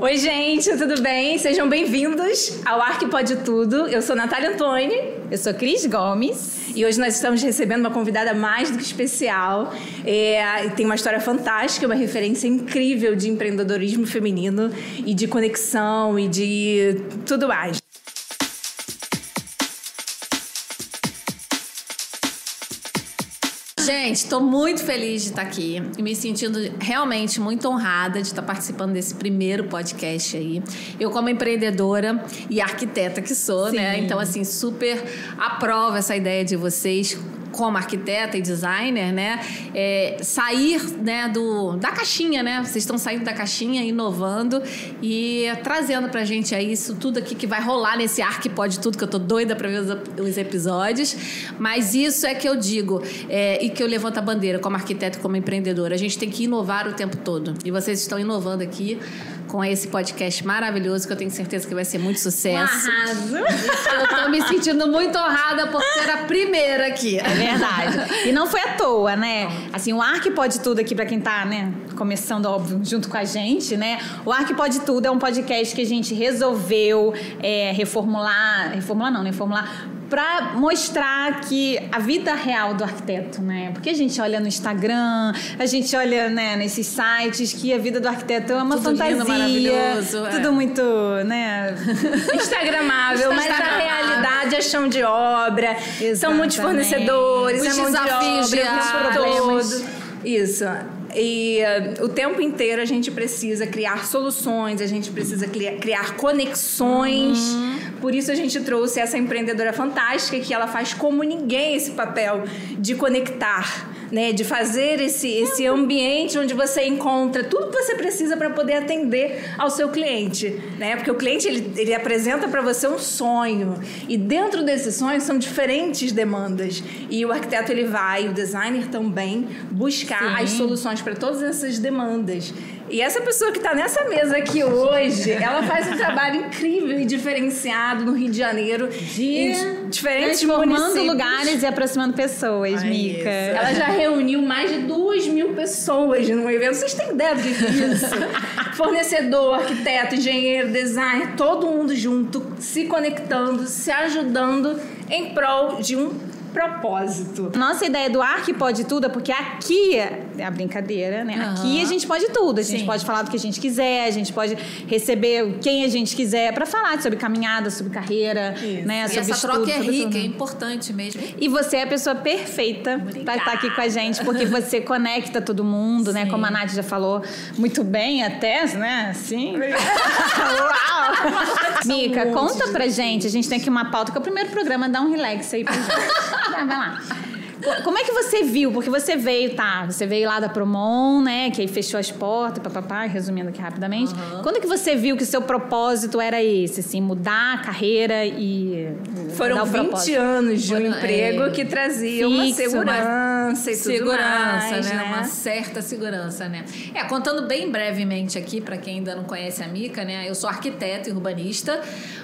Oi, gente, tudo bem? Sejam bem-vindos ao Arque Pode Tudo. Eu sou Natália Antoni. Eu sou Cris Gomes. E hoje nós estamos recebendo uma convidada mais do que especial. É, tem uma história fantástica, uma referência incrível de empreendedorismo feminino e de conexão e de tudo mais. Gente, estou muito feliz de estar aqui e me sentindo realmente muito honrada de estar participando desse primeiro podcast aí. Eu, como empreendedora e arquiteta que sou, né? Sim. né? Então, assim, super aprovo essa ideia de vocês como arquiteta e designer, né, é, sair né, do, da caixinha, né? Vocês estão saindo da caixinha, inovando e trazendo pra gente aí isso tudo aqui que vai rolar nesse ar que pode tudo, que eu tô doida pra ver os, os episódios. Mas isso é que eu digo é, e que eu levanto a bandeira como arquiteta e como empreendedora. A gente tem que inovar o tempo todo. E vocês estão inovando aqui com esse podcast maravilhoso que eu tenho certeza que vai ser muito sucesso. Um eu tô me sentindo muito honrada por ser a primeira aqui. É verdade. E não foi à toa, né? Assim, o Arque Pode Tudo aqui para quem tá, né, começando óbvio junto com a gente, né? O Arque Pode Tudo é um podcast que a gente resolveu é, reformular, reformular não, né? Reformular para mostrar que a vida real do arquiteto, né? Porque a gente olha no Instagram, a gente olha né, nesses sites que a vida do arquiteto é uma tudo fantasia, lindo, maravilhoso, tudo é. muito, né? Instagramável, mas a realidade é chão de obra, Exatamente. são muitos fornecedores, Os é mão desafios de obra, todo. Isso. E uh, o tempo inteiro a gente precisa criar soluções, a gente precisa criar conexões. Uhum. Por isso a gente trouxe essa empreendedora fantástica que ela faz como ninguém esse papel de conectar né, de fazer esse, esse ambiente onde você encontra tudo que você precisa para poder atender ao seu cliente, né? Porque o cliente ele, ele apresenta para você um sonho e dentro desses sonhos são diferentes demandas e o arquiteto ele vai, o designer também buscar Sim. as soluções para todas essas demandas. E essa pessoa que está nessa mesa aqui hoje, ela faz um trabalho incrível e diferenciado no Rio de Janeiro. De diferentes formando lugares e aproximando pessoas, Ai, Mica. Isso. Ela já reuniu mais de duas mil pessoas num evento. Vocês têm ideia do que é isso? Fornecedor, arquiteto, engenheiro, designer, todo mundo junto, se conectando, se ajudando em prol de um propósito. Nossa ideia do ar que pode tudo é porque aqui é a brincadeira, né? Uhum. Aqui a gente pode tudo. A gente Sim. pode falar do que a gente quiser, a gente pode receber quem a gente quiser para falar sobre caminhada, sobre carreira, Isso. né? E sobre essa estudo, troca é rica, tudo. é importante mesmo. E você é a pessoa perfeita para estar aqui com a gente, porque você conecta todo mundo, Sim. né? Como a Nath já falou muito bem até, né? Sim. Uau! Mica, conta pra gente. A gente tem aqui uma pauta que é o primeiro programa, dá um relax aí pra gente. Vai lá. Como é que você viu? Porque você veio, tá? Você veio lá da Promon, né? Que aí fechou as portas, papapá, resumindo aqui rapidamente. Uhum. Quando que você viu que o seu propósito era esse, assim, mudar a carreira e. Foram 20 anos de um Foram, emprego é, que trazia fixo, uma segurança e tudo segurança, mais, né? né? Uma certa segurança, né? É, contando bem brevemente aqui, para quem ainda não conhece a Mica, né? Eu sou arquiteta e urbanista,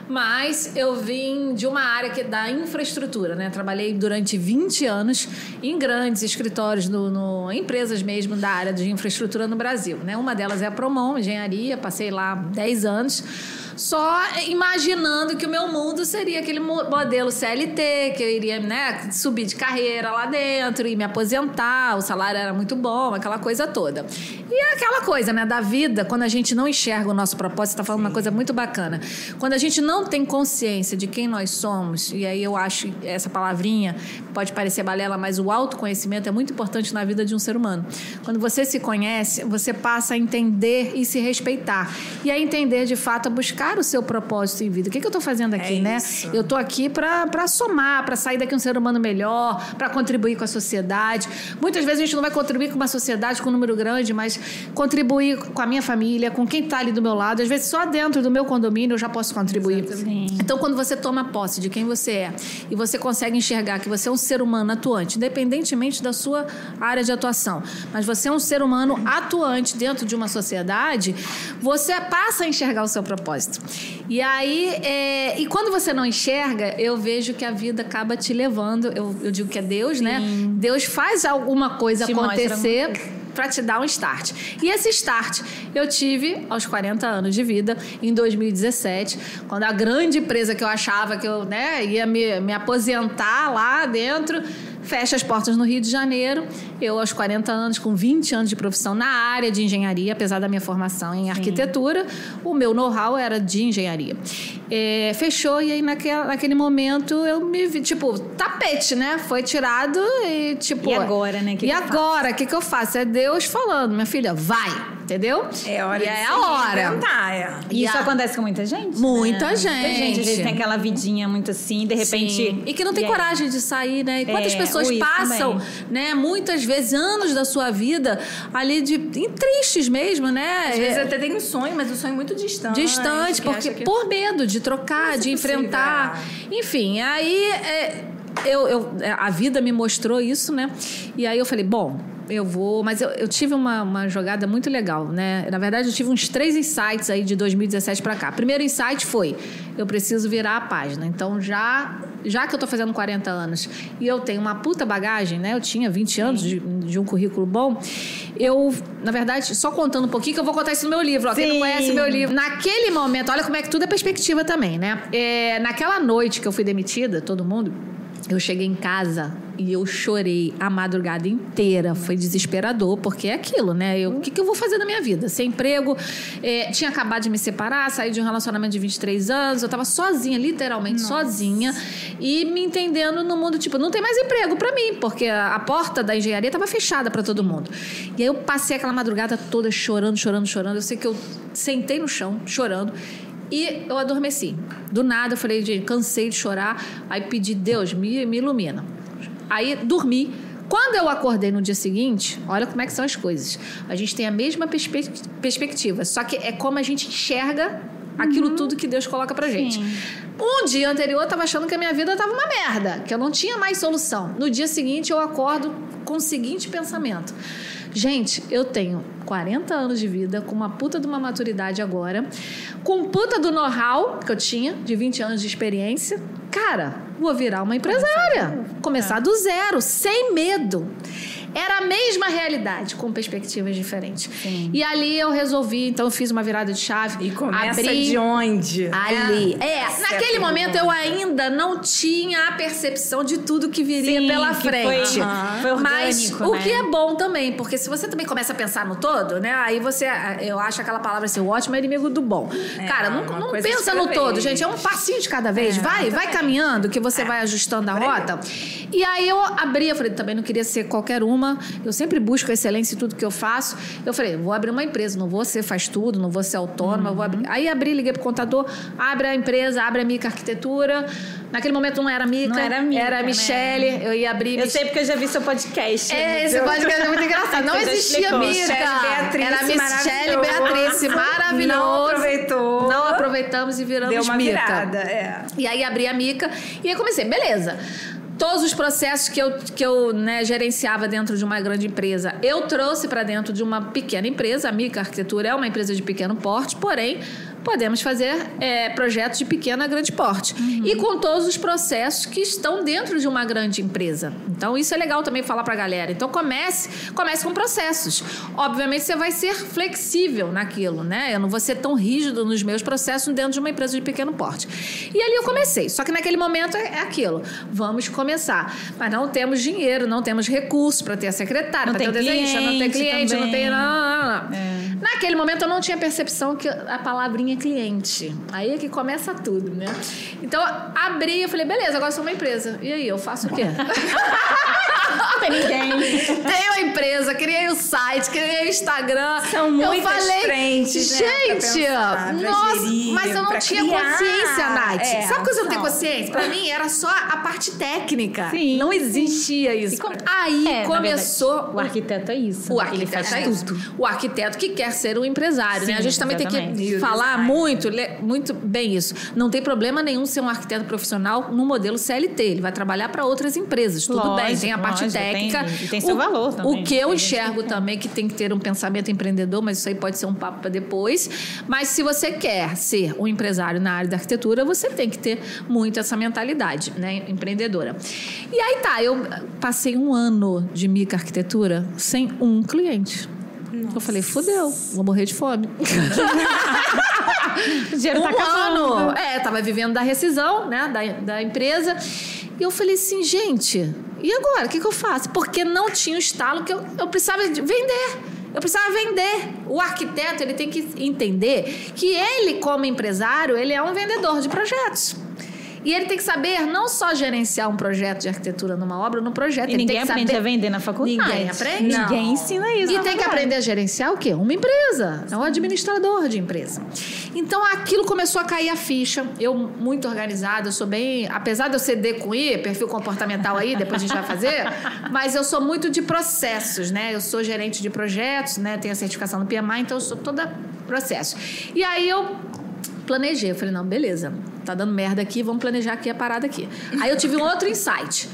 mas eu vim de uma área que é da infraestrutura, né? Trabalhei durante 20 anos em grandes escritórios, no, no, empresas mesmo da área de infraestrutura no Brasil. Né? Uma delas é a Promon, engenharia, passei lá 10 anos só imaginando que o meu mundo seria aquele modelo CLT, que eu iria né, subir de carreira lá dentro e me aposentar, o salário era muito bom, aquela coisa toda. E é aquela coisa, né, da vida, quando a gente não enxerga o nosso propósito, você está falando Sim. uma coisa muito bacana. Quando a gente não tem consciência de quem nós somos, e aí eu acho essa palavrinha pode parecer balela, mas o autoconhecimento é muito importante na vida de um ser humano. Quando você se conhece, você passa a entender e se respeitar. E a entender, de fato, a buscar buscar o seu propósito em vida. O que, que eu estou fazendo aqui, é né? Isso. Eu estou aqui para somar, para sair daqui um ser humano melhor, para contribuir com a sociedade. Muitas vezes a gente não vai contribuir com uma sociedade com um número grande, mas contribuir com a minha família, com quem está ali do meu lado. Às vezes só dentro do meu condomínio eu já posso contribuir. Exatamente. Então, quando você toma posse de quem você é e você consegue enxergar que você é um ser humano atuante, independentemente da sua área de atuação, mas você é um ser humano atuante dentro de uma sociedade, você passa a enxergar o seu propósito. E aí, é, e quando você não enxerga, eu vejo que a vida acaba te levando. Eu, eu digo que é Deus, né? Sim. né? Deus faz alguma coisa te acontecer para te dar um start. E esse start eu tive aos 40 anos de vida, em 2017, quando a grande empresa que eu achava que eu né, ia me, me aposentar lá dentro fecha as portas no Rio de Janeiro. Eu, aos 40 anos, com 20 anos de profissão na área de engenharia, apesar da minha formação em Sim. arquitetura, o meu know-how era de engenharia. É, fechou e aí naquele, naquele momento eu me vi, tipo, tapete, né? Foi tirado e tipo. E agora, né? Que e que agora, o que, que eu faço? É Deus falando, minha filha, vai! Entendeu? É hora e de é a hora. É. E isso a... acontece com muita gente? Muita né? gente. Muita gente. Às vezes tem aquela vidinha muito assim, de repente. Sim. E que não tem coragem de sair, né? E quantas é, pessoas passam, né? Muitas vezes, anos da sua vida ali de, em tristes mesmo, né? Às vezes até tem um sonho, mas o um sonho é muito distante. Distante, porque que... por medo de trocar, de enfrentar. Enfim, aí. É, eu, eu, a vida me mostrou isso, né? E aí eu falei, bom, eu vou. Mas eu, eu tive uma, uma, jogada muito legal, né? Na verdade, eu tive uns três insights aí de 2017 para cá. Primeiro insight foi: eu preciso virar a página. Então, já. Já que eu tô fazendo 40 anos e eu tenho uma puta bagagem, né? Eu tinha 20 anos de, de, um currículo bom. Eu, na verdade, só contando um pouquinho, que eu vou contar isso no meu livro. Ó, quem não conhece meu livro. Naquele momento, olha como é que tudo é perspectiva também, né? É, naquela noite que eu fui demitida, todo mundo, eu cheguei em casa e eu chorei a madrugada inteira. Foi desesperador, porque é aquilo, né? O que, que eu vou fazer na minha vida? Sem emprego, é, tinha acabado de me separar, saí de um relacionamento de 23 anos, eu tava sozinha, literalmente Nossa. sozinha, e me entendendo no mundo, tipo, não tem mais emprego para mim, porque a, a, porta da engenharia tava fechada para todo mundo. E aí eu passei aquela madrugada toda chorando, chorando, chorando. Eu sei que eu sentei no chão, chorando. E eu adormeci. Do nada, eu falei, gente, cansei de chorar. Aí pedi, Deus, me, me ilumina. Aí dormi. Quando eu acordei no dia seguinte, olha como é que são as coisas. A gente tem a mesma perspe perspectiva, só que é como a gente enxerga aquilo uhum. tudo que Deus coloca pra gente. Sim. Um dia anterior eu tava achando que a minha vida tava uma merda, que eu não tinha mais solução. No dia seguinte eu acordo com o seguinte pensamento: Gente, eu tenho 40 anos de vida, com uma puta de uma maturidade agora, com puta do know-how que eu tinha, de 20 anos de experiência. Cara, vou virar uma empresária. Começar do zero, sem medo. Era a mesma realidade, com perspectivas diferentes. Sim. E ali eu resolvi, então eu fiz uma virada de chave. E começa abri... de onde? Ali. É, é naquele momento eu ainda não tinha a percepção de tudo que viria Sim, pela que frente. Foi, foi orgânico, Mas né? o que é bom também, porque se você também começa a pensar no todo, né? Aí você, eu acho aquela palavra assim, o ótimo é inimigo do bom. É, Cara, não, não pensa no todo, gente. É um passinho de cada vez. É, vai, vai caminhando, que você é. vai ajustando a rota. E aí eu abri, eu falei, também não queria ser qualquer uma eu sempre busco excelência em tudo que eu faço. Eu falei, vou abrir uma empresa, não vou ser faz tudo, não vou ser autônoma, uhum. vou abrir. Aí abri, liguei pro contador, abre a empresa, abre a Mica Arquitetura. Naquele momento não era Mica, não era, Mica, era a né? Michele. Né? Eu ia abrir. Eu sei porque eu já vi seu podcast. É, esse podcast é muito engraçado. Não existia Mica. Era Michele Beatriz, maravilhoso. Não aproveitou. Não aproveitamos e viramos Deu uma Mica. Virada, é. E aí abri a Mica e aí comecei, beleza todos os processos que eu, que eu né, gerenciava dentro de uma grande empresa, eu trouxe para dentro de uma pequena empresa. A Mica Arquitetura é uma empresa de pequeno porte, porém podemos fazer é, projetos de pequeno a grande porte. Uhum. E com todos os processos que estão dentro de uma grande empresa. Então, isso é legal também falar para a galera. Então, comece, comece com processos. Obviamente, você vai ser flexível naquilo, né? Eu não vou ser tão rígido nos meus processos dentro de uma empresa de pequeno porte. E ali eu comecei. Só que naquele momento é, é aquilo. Vamos começar. Mas não temos dinheiro, não temos recursos para ter a secretária, para ter o desenhista, não tem cliente, também. não tem... Não, não, não. É. Naquele momento, eu não tinha percepção que a palavrinha cliente. Aí é que começa tudo, né? Então, abri e falei, beleza, agora sou uma empresa. E aí, eu faço o quê? Não tem ninguém. Tenho a empresa, criei o site, criei o Instagram. São muitas eu falei, frentes, né, gente, né, pensar, nossa, gerir, mas eu não tinha criar. consciência, Nath. É, Sabe quando eu tenho consciência? Pra mim, era só a parte técnica. Sim, não existia isso. Com... Aí é, começou... Verdade, o arquiteto é isso. O arquiteto é isso. O arquiteto que quer ser um empresário, Sim, né? A gente também exatamente. tem que falar muito, le- muito bem isso. Não tem problema nenhum ser um arquiteto profissional no modelo CLT. Ele vai trabalhar para outras empresas. Tudo Lógico, bem, tem a parte lógico, técnica. tem- e tem seu O- valor também. O que eu que enxergo quer. também que tem que ter um pensamento empreendedor, mas isso aí pode ser um papo para depois. Mas se você quer ser um empresário na área da arquitetura, você tem que ter muito essa mentalidade, né, empreendedora. E aí tá, eu passei um ano de microarquitetura sem um cliente. Eu falei, fudeu, vou morrer de fome. O dinheiro tá um acabando. ano. É, tava vivendo da rescisão, né, da, da empresa. E eu falei assim, gente, e agora? O que, que eu faço? Porque não tinha o estalo que eu, eu precisava de vender. Eu precisava vender. O arquiteto, ele tem que entender que ele, como empresário, ele é um vendedor de projetos. E ele tem que saber não só gerenciar um projeto de arquitetura numa obra, num projeto. E ele ninguém tem que aprende saber... a vender na faculdade. Ninguém aprende? Ninguém ensina isso. E tem que faculdade. aprender a gerenciar o quê? Uma empresa. É um administrador de empresa. Então aquilo começou a cair a ficha. Eu, muito organizada, eu sou bem. Apesar de eu ser D com I, perfil comportamental aí, depois a gente vai fazer, mas eu sou muito de processos, né? Eu sou gerente de projetos, né? Tenho a certificação no PMI, então eu sou toda processo. E aí eu planejei. Eu falei, não, beleza, tá dando merda aqui, vamos planejar aqui a parada aqui. Aí eu tive um outro insight.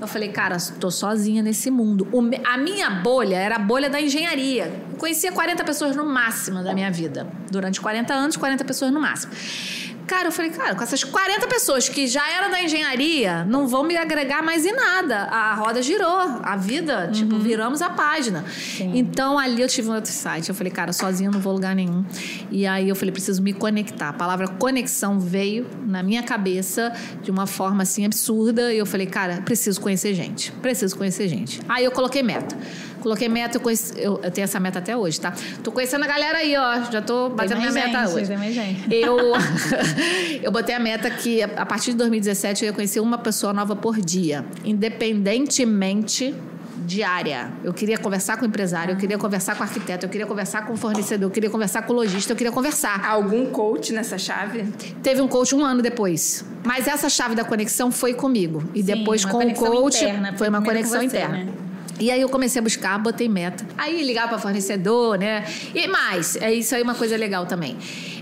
Eu falei, cara, tô sozinha nesse mundo. O a minha bolha era a bolha da engenharia. Eu conhecia 40 pessoas no máximo da minha vida. Durante 40 anos, 40 pessoas no máximo. Cara, eu falei, cara, com essas 40 pessoas que já eram da engenharia, não vão me agregar mais em nada. A roda girou, a vida, tipo, viramos a página. Então ali eu tive um outro site. Eu falei, cara, sozinha eu não vou lugar nenhum. E aí eu falei, preciso me conectar. A palavra conexão veio na minha cabeça de uma forma assim absurda. E eu falei, cara, preciso conhecer gente. Preciso conhecer gente. Aí eu coloquei meta. Coloquei meta, eu, conheci, eu, eu tenho essa meta até hoje, tá? Tô conhecendo a galera aí, ó. Já tô batendo minha mais meta gente, hoje. tem mais gente. Eu, eu botei a meta que a partir de 2017 eu ia conhecer uma pessoa nova por dia, independentemente de área. Eu queria conversar com o empresário, eu queria conversar com o arquiteto, eu queria conversar com o fornecedor, eu queria conversar com o lojista, eu queria conversar. Algum coach nessa chave? Teve um coach um ano depois. Mas essa chave da conexão foi comigo. E Sim, depois uma com o coach interna, foi uma primeiro com conexão você, interna. né? E aí eu comecei a buscar, botei meta. Aí ligar para fornecedor, né? E mais, é isso aí uma coisa legal também.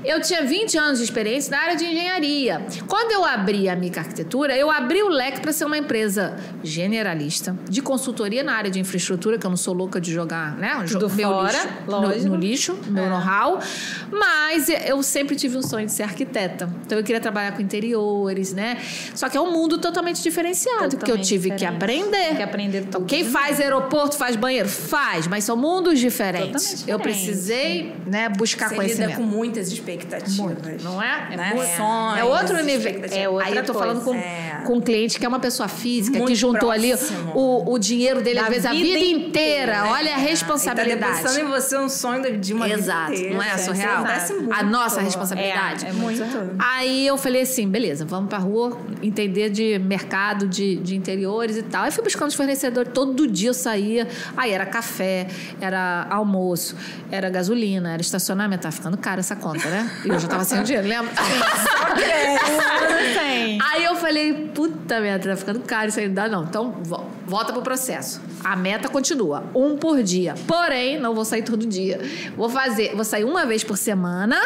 Eu tinha 20 anos de experiência na área de engenharia. Quando eu abri a Mica Arquitetura, eu abri o leque para ser uma empresa generalista, de consultoria na área de infraestrutura, que eu não sou louca de jogar, né? Jo- Tudo meu fora, lixo, no- lógico. no lixo, meu É. know-how. Mas eu sempre tive um sonho de ser arquiteta. Então eu queria trabalhar com interiores, né? Só que é um mundo totalmente diferenciado, que eu Totalmente tive que diferente. aprender. Tem que aprender tudo Quem faz aeroporto, faz banheiro? Faz, mas são mundos diferentes. Totalmente Eu precisei né, buscar Você conhecimento. lida com muitas expectativas. Não é? Né? É, Sonhos, é outro nível. expectativas. É outra Aí eu tô coisa. falando com, É. com um cliente que é uma pessoa física, que Muito juntou ali próximo. o, o dinheiro dele, Da às vezes, a vida vida inteira. inteira. Olha a Ele responsabilidade. tá depositando em você um sonho de uma Exato, vida inteira. não é Isso surreal? acontece muito. A nossa responsabilidade. É, é muito. Aí eu falei assim, beleza, vamos pra rua entender de mercado, de, de interiores e tal. Aí fui buscando os fornecedores, todo dia eu saía. Aí era café, era almoço, era gasolina, era estacionamento. Tá ficando caro essa conta, né? E eu já tava sem dinheiro, lembra? Tem. Aí eu falei, puta merda, tá ficando caro isso aí, não dá não. Então, vo- volta pro processo. A meta continua, um por dia. Porém, não vou sair todo dia. Vou fazer, vou sair uma vez por semana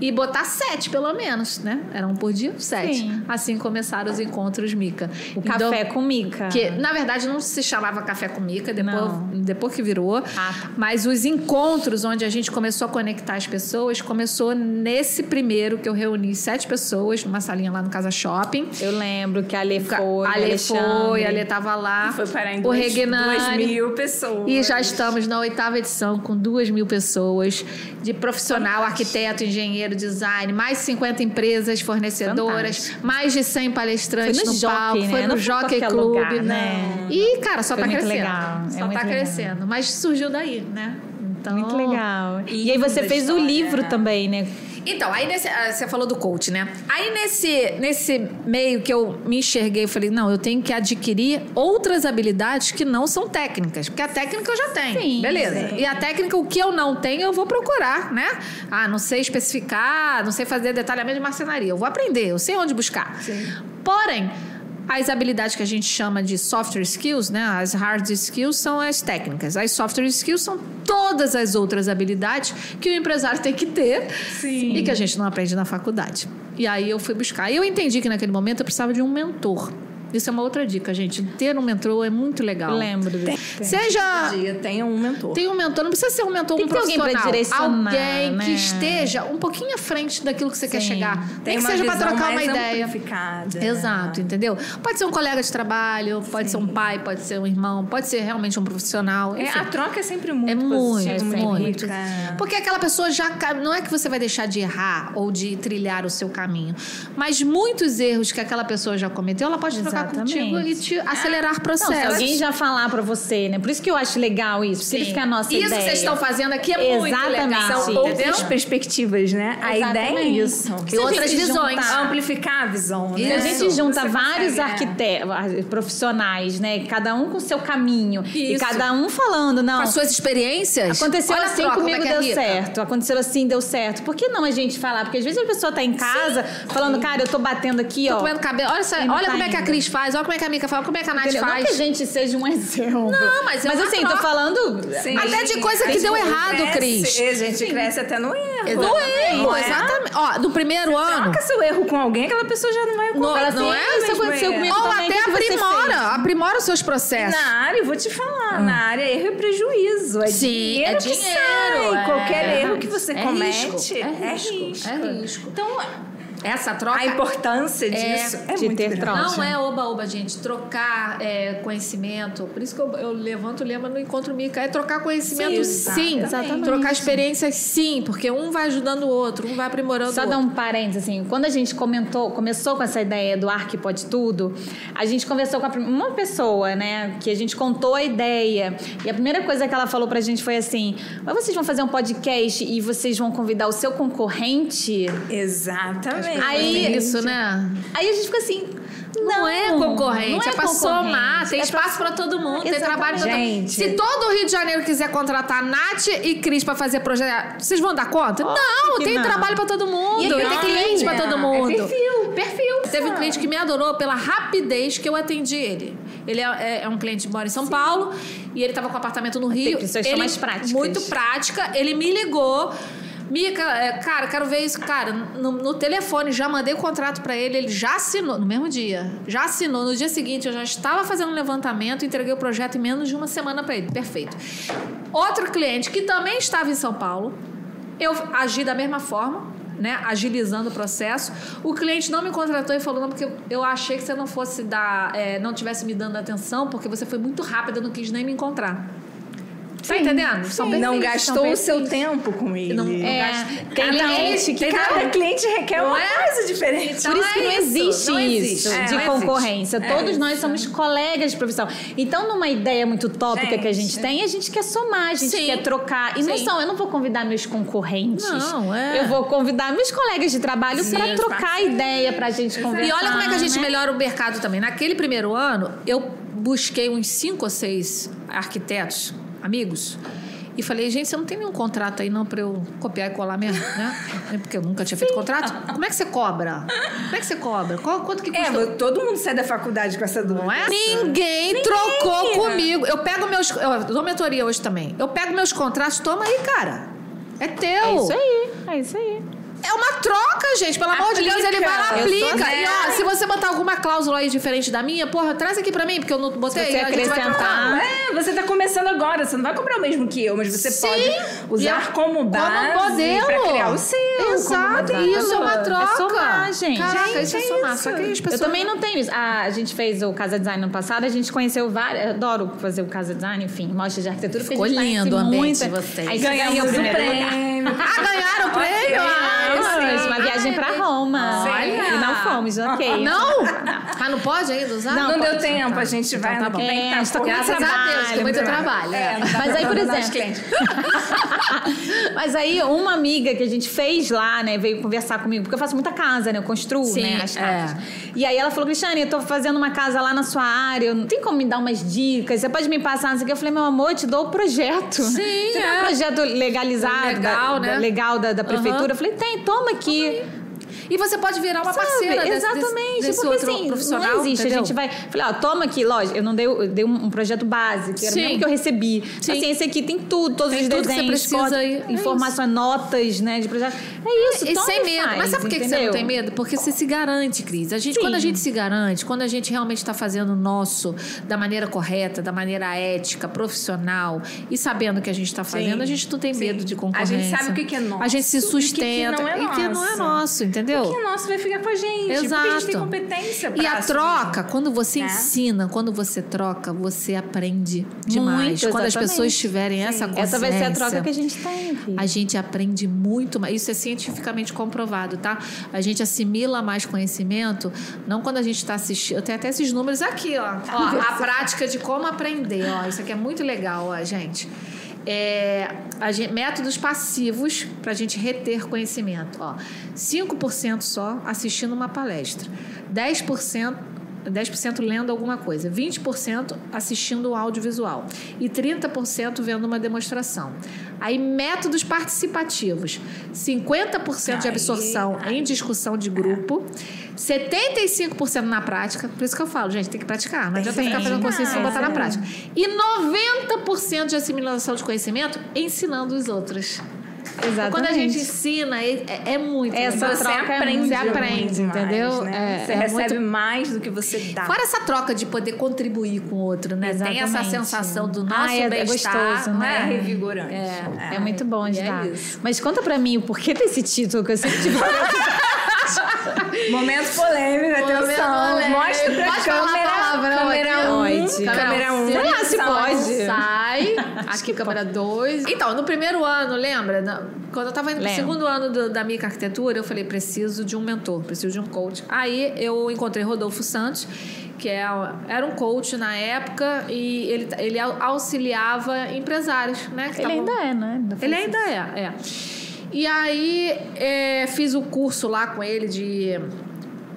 e botar sete, pelo menos, né? Era um por dia, sete. Sim. Assim começaram os encontros Mica. O Então, café com mica. que, na verdade, não se chamava Café com Mica, depois, Não. depois que virou. tá. Mas os encontros onde a gente começou a conectar as pessoas, começou nesse primeiro que eu reuni sete pessoas numa salinha lá no Casa Shopping. Eu lembro que a Ale foi, a Ale foi, a Ale tava lá. Foi parar em o duas, Regnani. duas mil pessoas. E já estamos na oitava edição com duas mil pessoas de profissional, arquiteto, engenheiro, design, mais de 50 empresas fornecedoras, Fantástico. mais de 100 palestrantes Foi no no, Jockey, palco, né? foi no Não Jockey Club. lugar, né? E, cara, só Foi tá crescendo. legal, é Só muito tá legal. crescendo. Mas surgiu daí, né? Então, Muito legal. E, E aí você fez o livro também, né? Então, aí nesse, ah, você falou do coach, né? Aí nesse, nesse meio que eu me enxerguei, eu falei, não, eu tenho que adquirir outras habilidades que não são técnicas. Porque a técnica eu já tenho. Sim, beleza. sim. E a técnica, o que eu não tenho, eu vou procurar, né? Ah, não sei especificar, não sei fazer detalhamento de marcenaria. Eu vou aprender, eu sei onde buscar. Porém, As habilidades que a gente chama de software skills, né? As hard skills são as técnicas. As software skills são todas as outras habilidades que o empresário tem que ter Sim. e que a gente não aprende na faculdade. E aí eu fui buscar. E eu entendi que naquele momento eu precisava de um mentor. Isso é uma outra dica, gente. Ter um mentor é muito legal. Lembro do Seja Dia, tenha um mentor. tem um mentor, não precisa ser um mentor, Tem um que ter alguém pra profissional. direcionar, Alguém né? que esteja um pouquinho à frente daquilo que você quer Sim. chegar. Tem Nem que uma seja para trocar uma ideia. Exato, entendeu? Pode ser um colega de trabalho, pode ser um pai, pode ser um irmão, pode ser realmente um profissional. É, a troca é sempre muito É muito, positiva, muito. rica. Porque aquela pessoa já. Não é que você vai deixar de errar ou de trilhar o seu caminho. Mas muitos erros que aquela pessoa já cometeu, ela pode Exatamente. contigo e te acelerar Não, processos. se alguém já falar pra você, né? Por isso que eu acho legal isso, porque Sim. fica a nossa Isso ideia. que vocês estão fazendo aqui é muito Exatamente. legal. Sim. São outras perspectivas, né? A ideia é isso. E outras visões. juntar- Amplificar a visão, né? a gente junta Você vários é. arquitetos, profissionais, né? Cada um com o seu caminho. E Isso. cada um falando, não. Com as suas experiências. Aconteceu Olha assim troca, comigo, é é deu rica. certo. Aconteceu assim, deu certo. Por que não a gente falar? Porque às vezes a pessoa tá em casa falando, cara, eu tô batendo aqui, Tô ó. comendo cabelo. Olha, essa- E não olha tá como é que a indo. Cris faz, olha como é que a Mica faz, olha como é que a Nath Entendeu? Não faz. que a gente seja um exemplo. Não, mas é Mas assim, troca. tô falando. Sim. Até de coisa que deu errado, cresce, Cris. A gente cresce até no erro. No erro, Não é? exatamente. Ó, no primeiro ano. Troca seu erro com alguém, aquela pessoa já não vai Não, cometer não o é? Isso aconteceu erro. comigo. Ou também, até que que você aprimora, fez? aprimora os seus processos. Na área, eu vou te falar, na área erro é prejuízo. É Sim, dinheiro é que dinheiro, sai. é. Qualquer erro que você É comete risco, é, é risco. é risco. Então, Essa troca a importância disso é, de muito ter grande. troca. Não é oba-oba, gente. Trocar é, conhecimento. Por isso que eu, eu levanto o lema no Encontro Mica. É trocar conhecimento, Sim, sim. exatamente. Trocar experiências, sim. Porque um vai ajudando o outro, um vai aprimorando Só o dar outro. um parênteses, assim, quando a gente comentou, começou com essa ideia do ar que pode tudo, a gente conversou com uma pessoa, né, que a gente contou a ideia, e a primeira coisa que ela falou pra gente foi assim, mas vocês vão fazer um podcast e vocês vão convidar o seu concorrente? Exatamente. Aí- Isso, né? Aí a gente fica assim, Não, não, é concorrente, não é, pra somar, tem é espaço pra todo mundo, tem Exatamente. trabalho pra todo Gente. Se todo o Rio de Janeiro quiser contratar Nath e Cris pra fazer projeto, vocês vão dar conta? Óbvio não, tem não. trabalho pra todo mundo, E tem cliente pra é, todo é mundo. perfil, perfil. Teve um cliente que me adorou pela rapidez que eu atendi ele. Ele é, é- é um cliente que mora em São Paulo e ele tava com apartamento no Rio. pessoas são ele, mais práticas. Muito prática. Ele me ligou. Mica, é, cara, quero ver isso. Cara, no, no telefone, já mandei o contrato pra ele, ele já assinou, no mesmo dia. Já assinou. No dia seguinte, eu já estava fazendo um levantamento, entreguei o projeto em menos de uma semana pra ele. Perfeito. Outro cliente que também estava em São Paulo, eu agi da mesma forma, né? Agilizando o processo. O cliente não me contratou e falou, não, porque eu achei que você não fosse dar, é, não tivesse me dando atenção, porque você foi muito rápida, não quis nem me encontrar. Tá entendendo? São não gastou o seu tempo com ele. Não- É, Cada tem cliente um- que cada cada- cliente requer Não uma é? coisa diferente. Então, Por isso que é não isso, existe não isso existe. É, de não concorrência. existe. Todos É nós isso. somos colegas de profissão. Então, numa ideia muito utópica Gente. que a gente tem, a gente quer somar, a gente Sim. quer trocar. E não Sim. são, eu não vou convidar meus concorrentes. Não, é. Eu vou convidar meus colegas de trabalho Sim, para trocar parceiros. ideia, pra gente conversar. E olha como é que a gente né? melhora o mercado também. Naquele primeiro ano, eu busquei uns cinco ou seis arquitetos, amigos, e falei, gente, você não tem nenhum contrato aí não para eu copiar e colar mesmo, né? Porque eu nunca tinha feito contrato. Como é que você cobra? Como é que você cobra? Qual, quanto que É, custa? todo mundo sai da faculdade com essa dúvida. Não é? Ninguém, trocou comigo. Eu pego meus. Eu dou mentoria hoje também. Eu pego meus contratos, toma aí, cara. É teu. É isso aí, é isso aí. É uma troca, gente. Pelo amor de Deus, ele vai lá, Eu sou aplica. E ó, zero. se você botar alguma cláusula aí diferente da minha, porra, traz aqui pra mim, porque eu não botei. Se você a gente vai acrescentar- trocar. É, você tá começando agora, você não vai cobrar o mesmo que eu, mas você Sim. pode usar E a- como base como modelo. pra criar o seu. Exato, como isso é uma troca. É somar, gente. Caraca, Gente, isso é é somar. isso. Só que as pessoas Eu também não tenho isso. Ah, a gente fez o Casa Design no passado, a gente conheceu vários. Eu adoro fazer o Casa Design, enfim, mostra de arquitetura. porque Ficou a gente conhece lindo o ambiente muita- de vocês. Aí Ganhamos ganhamos o o prêmio. Ah, ganharam o prêmio? Ah, Ganhamos, sim. uma viagem pra Roma. Olha. E não fomos, ok. Não? Ah, não pode ainda usar? Não, Não, deu tempo, a gente vai tá no bom. que É, tá a gente tá com correndo. Graças a trabalho, Deus, tem muito muito trabalho. É, É. Mas aí, por abandonar os exemplo-. Mas aí, uma amiga que a gente fez lá, né, veio conversar comigo, porque eu faço muita casa, né? Eu construo, Sim, né, as casas. é. E aí ela falou, Cristiane, eu tô fazendo uma casa lá na sua área, não tem como me dar umas dicas? Você pode me passar, não sei o que. Eu falei, meu amor, eu te dou o projeto. Sim, Você é. tem um projeto legalizado, Legal, da, né? legal da, da prefeitura? Aham. Eu falei, tem, toma aqui. E você pode virar uma Sabe? parceira desse, Exatamente. desse, desse porque outro assim, profissional. não existe. entendeu? A gente vai. Falei, ó, toma aqui, lógico. Eu não dei, eu dei um, um projeto que era Sim. o mesmo que eu recebi. Sim. Assim, esse aqui tem tudo, todos Tem os tudo que você desenhos, precisa. É informações, notas, né, de projeto. É isso, E toma sem e medo. faz, Mas sabe por que você entendeu? não tem medo? Porque você se garante, Cris. A gente, Sim. quando a gente se garante, quando a gente realmente está fazendo o nosso da maneira correta, da maneira ética, profissional e sabendo o que a gente está fazendo, a gente não tem Sim. medo de A concorrência. gente sabe o que é nosso A gente se e o que sustenta. é e que não é nosso. nosso, entendeu? O que é nosso vai ficar com a gente. Exato. Porque a gente tem competência pra E a troca, quando você Né? ensina, quando você troca, você aprende demais. Muito, quando as exatamente. pessoas tiverem essa consciência. Essa vai ser a troca que a gente tem aqui. A gente aprende muito mais. Isso é cientificamente comprovado, tá? A gente assimila mais conhecimento, não quando a gente está assistindo. Eu tenho até esses números aqui, ó. ó a prática de como aprender, ó. Isso aqui é muito legal, ó, gente. É, gente- métodos passivos para a gente reter conhecimento. Ó, 5% só assistindo uma palestra, 10%. 10% lendo alguma coisa, 20% assistindo o audiovisual e 30% vendo uma demonstração. Aí, métodos participativos: 50% de absorção em discussão de grupo, 75% na prática. Por isso que eu falo, gente, tem que praticar. Não adianta que ficar fazendo consciência sem botar na é. prática. E 90% de assimilação de conhecimento ensinando os outros. Exatamente. Quando a gente ensina, é, é- é muito Essa legal. Você é aprende, Você aprende, mais, entendeu? né? É- você é recebe muito- mais do que você dá. Fora essa troca de poder contribuir com o outro, né? Tem essa Exatamente. sensação do nosso Ah, é- é bem-estar. gostoso, não né? é é? revigorante. É. É muito bom de é dar. isso. Mas conta pra mim o porquê desse título que eu sempre tive. Momento polêmico, atenção. Mostra pra Pode falar câmera. câmera pode. 1. Câmera 1. Sei lá se pode. Sai. Aqui, câmera 2. Então, no primeiro ano, lembra? Quando eu tava indo pro segundo ano do- da minha arquitetura, eu falei, preciso de um mentor, preciso de um coach. Aí eu encontrei Rodolfo Santos, que é, era um coach na época e ele, ele au- auxiliava empresários, né? que Ele tavam- ainda é, né? Ainda ele isso. ainda é, é. E aí é, fiz o curso lá com ele de.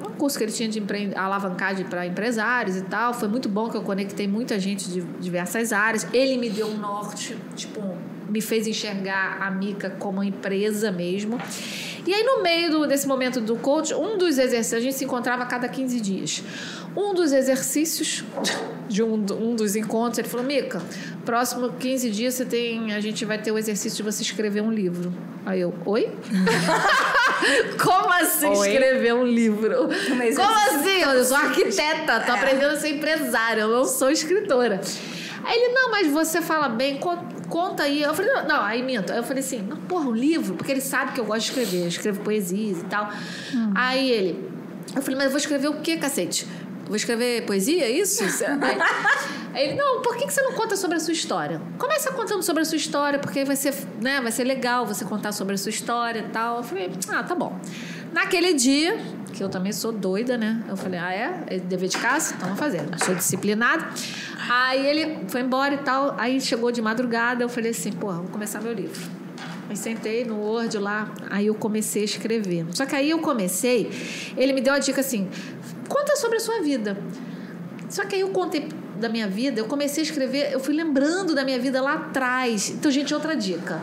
Um curso que ele tinha de empre- alavancagem para empresários e tal. Foi muito bom que eu conectei muita gente de diversas áreas. Ele me deu um norte, tipo, me fez enxergar a Mica como empresa mesmo. E aí, no meio do- desse momento do coach, um dos exercícios, a gente se encontrava a cada 15 dias. Um dos exercícios de um, um dos encontros, ele falou: Mica, próximo 15 dias você tem, a gente vai ter o exercício de você escrever um livro. Aí eu, oi? Como assim Oi? escrever um livro? Mas Como isso- assim? Eu sou arquiteta, tô aprendendo a ser empresária, eu não sou escritora. Aí ele, não, mas você fala bem, conta aí. Eu falei, não, não, aí minto. Aí eu falei assim, não, porra, um livro, porque ele sabe que eu gosto de escrever, eu escrevo poesias e tal. Aí ele, eu falei, mas eu vou escrever o quê, cacete? Vou escrever poesia, é isso? Aí, ele, não, por que que você não conta sobre a sua história? Começa contando sobre a sua história, porque aí vai ser, né, vai ser legal você contar sobre a sua história e tal. Eu falei, ah, tá bom. Naquele dia, que eu também sou doida, né? Eu falei, ah, é? É dever de casa? Então vamos fazer. Sou disciplinada. Aí ele foi embora e tal. Aí chegou de madrugada, eu falei assim, porra, vou começar meu livro. Aí sentei no Word lá, aí eu comecei a escrever. Só que aí eu comecei, ele me deu a dica assim: conta sobre a sua vida. Só que aí eu contei da minha vida, eu comecei a escrever, eu fui lembrando da minha vida lá atrás. Então, gente, outra dica.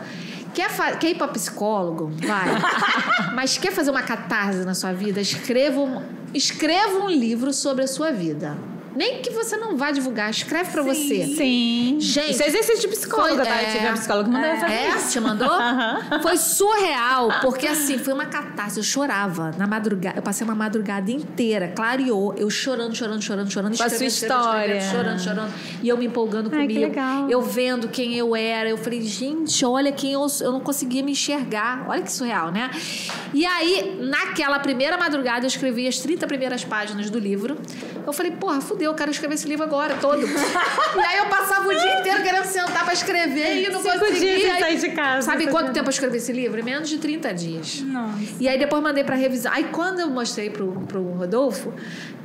Quer, quer ir para psicólogo? Vai. Mas quer fazer uma catarse na sua vida? Escreva um, escreva um livro sobre a sua vida. Nem que você não vá divulgar, escreve para você. Sim. Gente, Isso é exercício de psicóloga, foi- tá? é, Eu tive uma psicóloga que mandava fazer É? isso. Te mandou? Foi surreal, porque assim, foi uma catástrofe. Eu chorava na madrugada. Eu passei uma madrugada inteira, clareou. Eu chorando, chorando, chorando, chorando. Com a sua história. Chorando, chorando. E eu me empolgando Ai, que comigo. legal. Eu vendo quem eu era. Eu falei, gente, olha quem eu sou. Eu não conseguia me enxergar. Olha que surreal, né? E aí, naquela primeira madrugada, eu escrevi as 30 primeiras páginas do livro. Eu falei, porra, fudeu, eu quero escrever esse livro agora, todo. e aí eu passava o dia inteiro querendo sentar pra escrever e não Cinco conseguia. dias Aí- sair de casa. Sabe quanto tempo eu escrevi esse livro? Menos de 30 dias. Nossa. E aí depois mandei pra revisar. Aí quando eu mostrei pro, pro Rodolfo,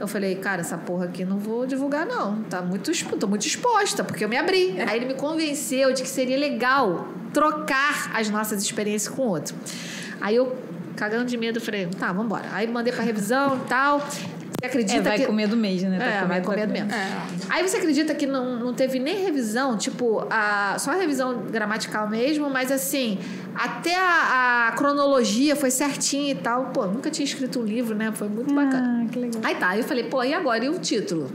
eu falei, cara, essa porra aqui não vou divulgar, não. Tá muito, tô muito exposta, porque eu me abri. Aí ele me convenceu de que seria legal trocar as nossas experiências com o outro. Aí eu, cagando de medo, falei, tá, vambora. Aí mandei pra revisão e tal. Acredita É, vai que... com medo mesmo, né? Tá É, vai com medo mesmo. Aí você acredita que não, não teve nem revisão, tipo, a, só a revisão gramatical mesmo, mas assim, até a, a cronologia foi certinha e tal. Pô, nunca tinha escrito um livro, né? Foi muito bacana. Ah, que legal. Aí tá, aí eu falei, pô, e agora? E o título?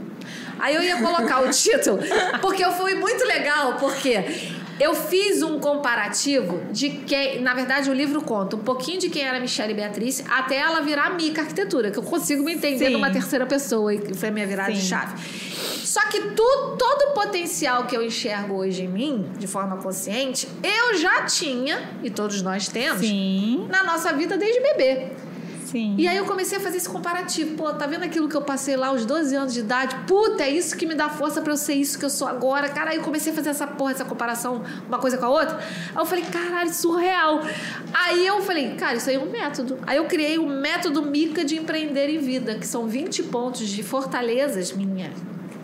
Aí eu ia colocar o título, porque eu fui muito legal, porque eu fiz um comparativo de quem, na verdade, o livro conta um pouquinho de quem era Michelle Beatriz até ela virar Mica Arquitetura, que eu consigo me entender Sim. numa terceira pessoa, e foi a minha virada de Sim. chave. Só que tu, todo o potencial que eu enxergo hoje em mim, de forma consciente, eu já tinha, e todos nós temos, Sim, na nossa vida desde bebê. Sim. E aí eu comecei a fazer esse comparativo. Pô, tá vendo aquilo que eu passei lá aos 12 anos de idade? Puta, é isso que me dá força pra eu ser isso que eu sou agora. Cara, aí eu comecei a fazer essa porra, essa comparação, uma coisa com a outra. Aí eu falei, caralho, surreal. Aí eu falei, cara, isso aí é um método. Aí eu criei o método Mica de empreender em vida, que são 20 pontos de fortalezas minha.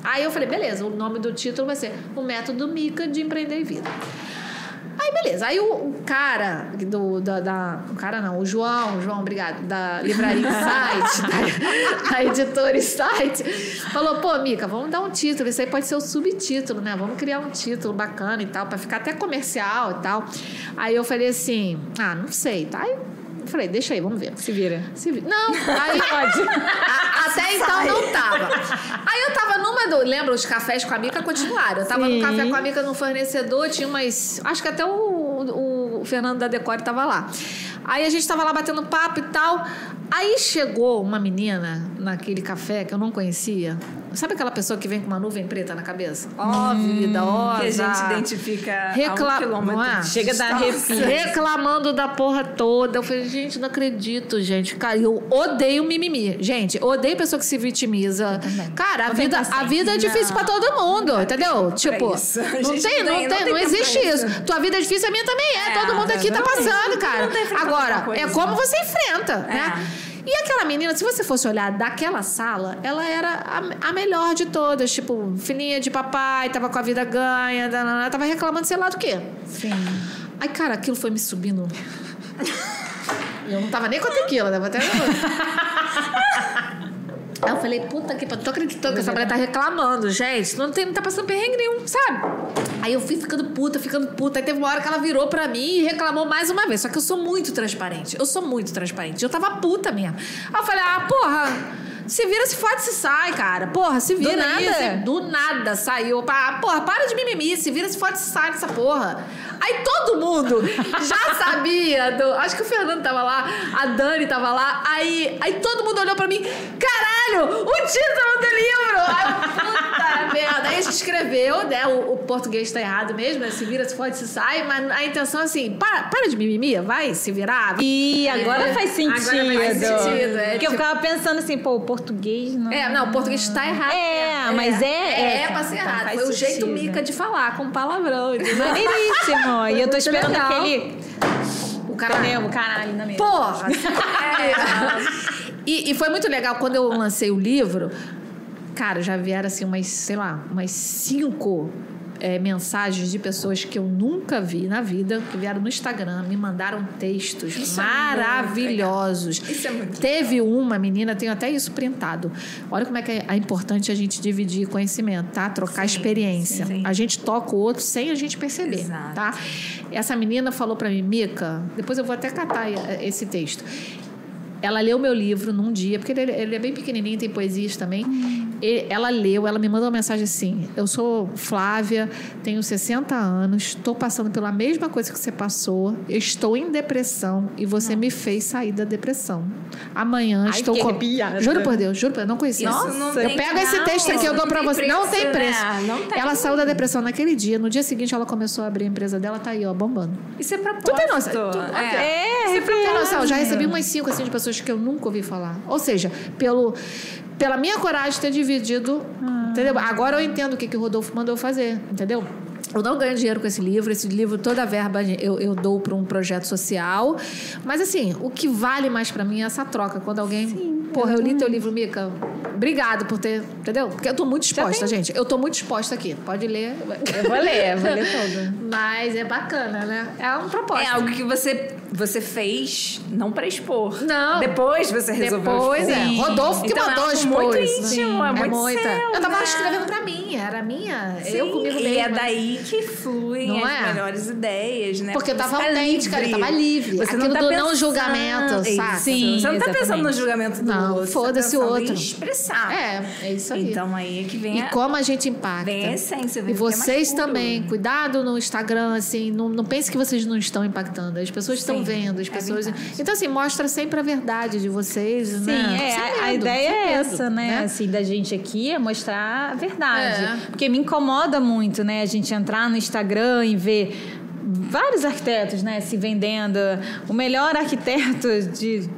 Aí eu falei, beleza, o nome do título vai ser O Método Mica de Empreender em Vida. Aí, beleza. Aí o, o cara do, da, da- O cara não, o João, João, obrigado, da Livraria Insight, da, da editora Insight, falou: pô, Mica, vamos dar um título. Isso aí pode ser o subtítulo, né? Vamos criar um título bacana e tal, pra ficar até comercial e tal. Aí eu falei assim: ah, não sei, tá? Aí falei: deixa aí, vamos ver. Se vira. Se vi- Não, aí pode. até então não tava. Aí eu tava numa do. Lembra os cafés com a Mica continuaram. Eu tava Sim. no café com a Mica no fornecedor, tinha umas. Acho que até o, o Fernando da Decore tava lá. Aí a gente tava lá batendo papo e tal. Aí chegou uma menina naquele café que eu não conhecia. Sabe aquela pessoa que vem com uma nuvem preta na cabeça? Ó, vida, ó, Que a gente identifica a Recla- um não é? Chega a dar distância. arrepio. Reclamando da porra toda. Eu falei, gente, não acredito, gente. Cara, eu odeio mimimi. Gente, eu odeio pessoa que se vitimiza. Cara, a Não vida, a vida é difícil pra todo mundo, entendeu? Tipo, isso. A não gente tem, não não tem- não tem não existe isso. isso. Tua vida é difícil, a minha também é. É, todo mundo aqui tá passando, cara. Não Agora, é como você enfrenta, né? E aquela menina, se você fosse olhar daquela sala, ela era a, a melhor de todas. Tipo, filhinha de papai, tava com a vida ganha, danana, tava reclamando sei lá do quê. Sim. Ai, cara, aquilo foi me subindo. Eu não tava nem com a tequila, tava até. Aí eu falei, puta que pariu, tô acreditando que essa mulher tá reclamando, gente. Não, tem, não tá passando perrengue nenhum, sabe? Aí eu fui ficando puta, ficando puta. Aí teve uma hora que ela virou pra mim e reclamou mais uma vez. Só que eu sou muito transparente. Eu sou muito transparente. Eu tava puta mesmo. Aí eu falei, ah, porra. Se vira, se fode, se sai, cara. Porra, se vira aí. nada? do nada saiu. Ah, porra, para de mimimi. Se vira, se fode, se sai dessa porra. Aí todo mundo já sabia. Do, acho que o Fernando tava lá, a Dani tava lá. Aí, aí todo mundo olhou pra mim. Caralho, o título do livro! Eu, puta merda. Aí a gente escreveu, né? O, o português tá errado mesmo, né? Se vira, se fode, se sai. Mas a intenção é assim: para, para de mimimi, vai se virar. E agora É, faz sentido. agora faz sentido, é, Porque eu tipo- ficava pensando assim, pô, o português não. É, não, o português tá errado. É, mas é- É, é, é pra ser então errado. Foi o jeito sentido. mica de falar, com palavrão. Maneiríssimo. E eu tô esperando legal. aquele. O cara Caramba, caralho, na mesa. Porra! É. E, e foi muito legal quando eu lancei o livro. Cara, já vieram assim umas, sei lá, umas cinco é, mensagens de pessoas que eu nunca vi na vida, que vieram no Instagram, me mandaram textos Isso é maravilhosos. Isso é muito Teve uma menina, tenho até isso printado. Olha como é que é, é importante a gente dividir conhecimento, tá? Trocar Sim, experiência. sim, sim. A gente toca o outro sem a gente perceber, Exato. tá? Essa menina falou pra mim, Mica, depois eu vou até catar eh, esse texto. Ela leu meu livro num dia, porque ele, ele é bem pequenininho, tem poesias também. E ela leu, ela me mandou uma mensagem assim: Eu sou Flávia, tenho 60 anos, estou passando pela mesma coisa que você passou, estou em depressão e você me fez sair da depressão. Amanhã Ai, estou com. arrepiada. Juro por Deus, juro por Deus, não conhecia. Isso não eu pego esse não, texto aqui, eu dou não pra tem você. não tem preço, né? Não tem. Ela saiu da depressão naquele dia, no dia seguinte ela começou a abrir a empresa dela, tá aí, ó, bombando. Isso é propósito. Tu tem noção? Tu- É. É, Você pra ter noção, verdade. já recebi umas cinco assim de pessoas que eu nunca ouvi falar. Ou seja, pelo, pela minha coragem de ter dividido, entendeu? Agora eu entendo o que, que o Rodolfo mandou fazer, entendeu? Eu não ganho dinheiro com esse livro. Esse livro, toda a verba eu, eu dou para um projeto social. Mas, assim, o que vale mais para mim é essa troca. Quando alguém. Porra, eu li teu livro, Mica. Obrigado por ter. Entendeu? Porque eu tô muito exposta, tem- gente. Eu tô muito exposta aqui. Pode ler. Eu vou ler, vou ler todo. Mas é bacana, né? É um propósito. É algo que você, você fez não para expor. Não. Depois você resolveu Depois, expor. é. Rodolfo que Então, é mandou algo expor. muito isso. íntimo, é muito muita. seu, Eu tava né? escrevendo pra mim, era minha. eu Sim, comigo E mesma. é daí que fluem Não as é? melhores ideias, né? Porque eu tava tá autêntica, eu tava livre. Você Aquilo não tá do não pensando- julgamento, Isso. saca? Sim, Você não tá pensando no exatamente. julgamento do Não, outro. foda-se tá o pensando em outro. expressar. É, é isso aí. Então aí é que vem E a... como a gente impacta. Vem a essência, vem E o que é vocês também, cuidado no Instagram, assim, não, não pense que vocês não estão impactando. As pessoas estão Vendo, as é pessoas. verdade. então, assim, mostra sempre a verdade de vocês, Sim, né? é, a, ideia é essa, né? Assim, da gente aqui é mostrar a verdade. É. Porque me incomoda muito, né? A gente entrar no Instagram e ver vários arquitetos, né? Se vendendo. O melhor arquiteto de,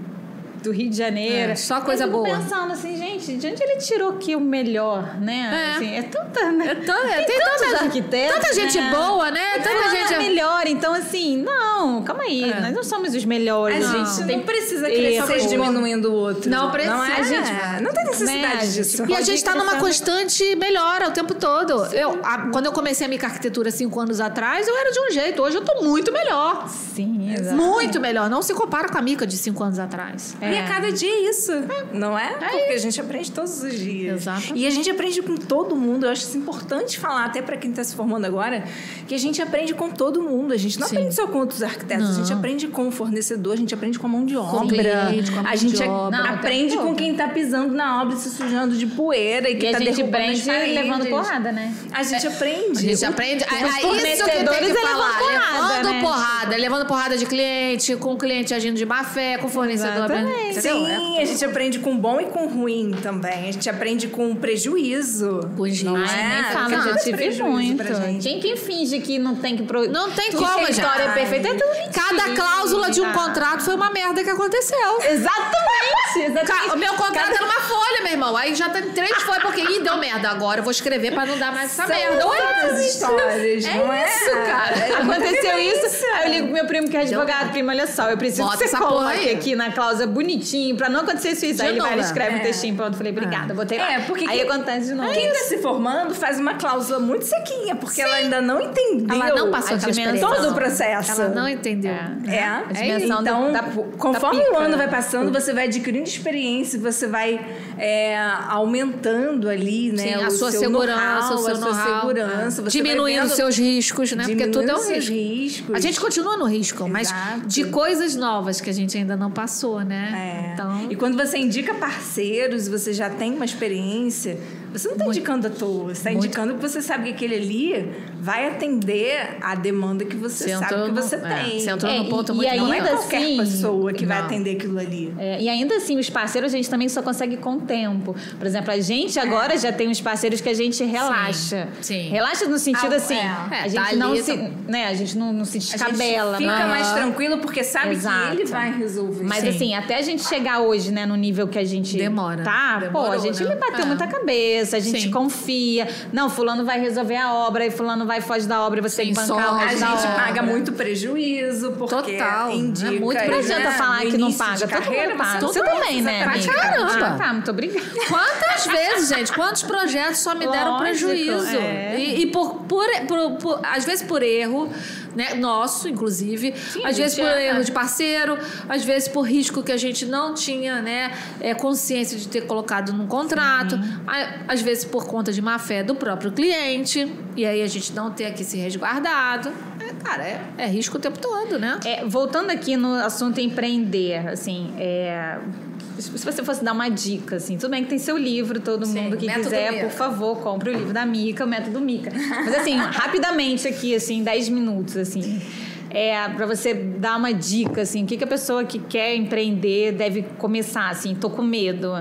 do Rio de Janeiro. É, só coisa Eu boa. pensando assim, gente, de onde ele tirou aqui o melhor, né? É. Assim, é tanta, né? É tão- é, tem, tem tantos tanta- arquitetos. tanta gente né? boa, né? Tanta Fulano gente- é melhor. Então, assim, não, calma aí. É. Nós não somos os melhores. A não. gente não precisa crescer erro. diminuindo o outro. Não precisa. Não, é, A gente- não tem necessidade né, disso. E a gente ir numa constante melhora o tempo todo. Eu, a- quando eu comecei a minha arquitetura cinco anos atrás, eu era de um jeito. Hoje eu tô muito melhor. Sim, exato. Muito melhor. Não se compara com a Mica de cinco anos atrás. E é cada dia isso, não é? Porque isso. a gente aprende todos os dias. Exatamente. E a gente aprende com todo mundo. Eu acho isso importante falar, até para quem está se formando agora, que a gente aprende com todo mundo. A gente não Sim. aprende só com outros arquitetos, a gente Não. aprende com o fornecedor, a gente aprende com a mão de obra. cliente, com a mão a gente de obra. Não, aprende tempo com quem está pisando na obra e se sujando de poeira e que E está a derrubando aprende paredes. levando porrada, né? A gente aprende. A gente aprende. Os É, é isso que tem fornecedores que é falar. levando porrada, levando né? porrada. Levando porrada de cliente, com o cliente agindo de má fé, com o fornecedor. Exatamente. Sim, a gente aprende com bom e com ruim também. A gente aprende com prejuízo. Os não riscos. é? nem fala, já é tive muito. pra gente. Quem, quem finge que não tem que... Pro... Não tem que como, a gente. história é perfeita é tudo mentira. Cada cláusula de um contrato foi uma merda que aconteceu. Exatamente, exatamente. O meu contrato era uma folha, meu irmão. Aí já tem três folhas, porque ih, deu merda. Agora eu vou escrever pra não dar mais essa merda. Oi, As histórias, É não é? isso, cara. É Aconteceu isso, aí eu ligo pro meu primo que é advogado, primo, olha só, eu preciso Bota que você essa porra coloque aqui na cláusula bonitinho, pra não acontecer isso. Aí ele vai, ele escreve um É. textinho, pronto, falei, obrigada, botei lá. É, porque Aí quem- acontece de novo. Quem tá se formando faz uma cláusula muito sequinha, porque ela ainda não entendeu Ela não passou a dimensão. experiência. todo o processo. Ela não entendeu. É, A dimensão então, da- da- conforme da o ano vai passando, você vai adquirindo experiência, você vai é, aumentando ali, né? Sim, a o sua seu segurança, know-how, o seu a sua segurança. é. Você Diminuindo os seus riscos, né? Porque tudo é um risco. riscos. A gente continua no risco, mas Exato. de coisas novas que a gente ainda não passou, né? É. Então, E quando você indica parceiros, você já tem uma experiência, você não está indicando à toa, você está indicando que você sabe que aquele ali vai atender a demanda que você Você sabe que no- você é, tem. você entrou É, num ponto e- muito e Não é ainda qualquer assim- pessoa que vai Não. atender aquilo ali. É, e ainda assim, os parceiros a gente também só consegue com o tempo. Por exemplo, a gente agora já tem uns parceiros que a gente relaxa. sim. Relaxa no sentido Ah, assim, é. É, a tá gente ali, não tá- se, né, a gente não, não se A gente descabela. fica né? mais tranquilo porque sabe Exato. que ele vai resolver. Mas Sim. assim, até a gente chegar hoje, né, no nível que a gente Demora. tá, pô, a Demorou, gente né? bateu É. muita cabeça, a gente Sim. confia. Não, fulano vai resolver a obra e fulano vai foge da obra e você tem que bancar a gente obra. paga muito prejuízo, porque Total, indica... né? Muito aí, Não prejuízo. adianta né, falar que não paga, de todo carreira, mundo paga. você Você não também, né, pra amiga? caramba. Ah, tá, muito obrigada. Quantas vezes, gente? Quantos projetos só me deram Lógico, prejuízo? é. E, e por, por, por- por- às vezes por erro, né? Nosso, inclusive. a às vezes por erro de parceiro, às vezes por risco que a gente não tinha, né? É, consciência de ter colocado num contrato. A- Às vezes por conta de má fé do próprio cliente. E aí a gente não ter aqui se resguardado. É, cara, é, é risco o tempo todo, né? É, voltando aqui no assunto empreender, assim, é, se você fosse dar uma dica, assim, tudo bem que tem seu livro, todo Sim, mundo que quiser, Mica. por favor, compre o livro da Mica, o Método Mica. Mas assim, rapidamente aqui, assim, 10 minutos, assim, é, para você dar uma dica, assim, o que, que a pessoa que quer empreender deve começar, assim, tô com medo,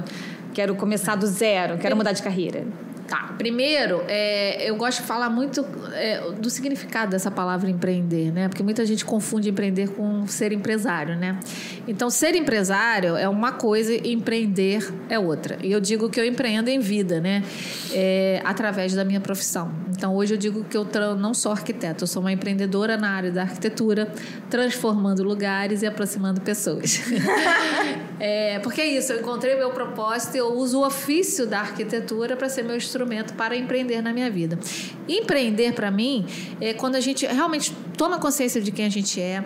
quero começar do zero, quero mudar de carreira. Tá. Primeiro, é, eu gosto de falar muito é, do significado dessa palavra empreender, né? Porque muita gente confunde empreender com ser empresário, né? Então, ser empresário é uma coisa e empreender é outra. E eu digo que eu empreendo em vida, né? É, através da minha profissão. Então, hoje eu digo que eu não sou arquiteta, eu sou uma empreendedora na área da arquitetura, transformando lugares e aproximando pessoas. é, porque é isso, eu encontrei meu propósito e eu uso o ofício da arquitetura para ser meu instrumento instrumento para empreender na minha vida. Empreender, para mim, é quando a gente realmente toma consciência de quem a gente é,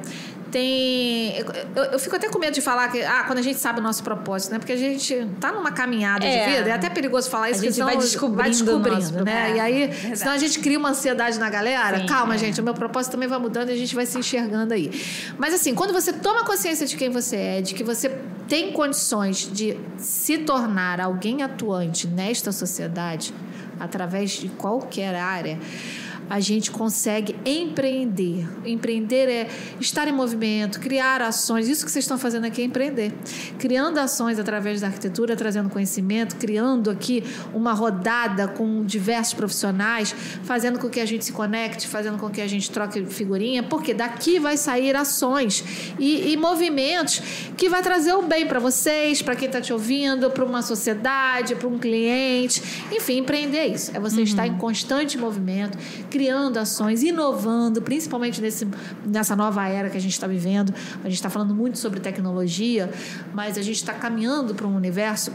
tem. Eu, eu, fico até com medo de falar que. Ah, quando a gente sabe o nosso propósito, né? Porque a gente tá numa caminhada é. de vida. É até perigoso falar isso, a gente vai descobrindo, vai descobrindo né? E aí, é senão a gente cria uma ansiedade na galera. Sim, Calma, é. gente, o meu propósito também vai mudando e a gente vai se enxergando aí. Mas assim, quando você toma consciência de quem você é, de que você tem condições de se tornar alguém atuante nesta sociedade, através de qualquer área a gente consegue empreender. Empreender é estar em movimento, criar ações. Isso que vocês estão fazendo aqui é empreender. Criando ações através da arquitetura, trazendo conhecimento, criando aqui uma rodada com diversos profissionais, fazendo com que a gente se conecte, fazendo com que a gente troque figurinha, porque daqui vai sair ações e, e movimentos que vai trazer o bem para vocês, para quem está te ouvindo, para uma sociedade, para um cliente. Enfim, empreender é isso. É você uhum. estar em constante movimento, criando ações, inovando, principalmente nesse, nessa nova era que a gente está vivendo. A gente está falando muito sobre tecnologia, mas a gente está caminhando para um universo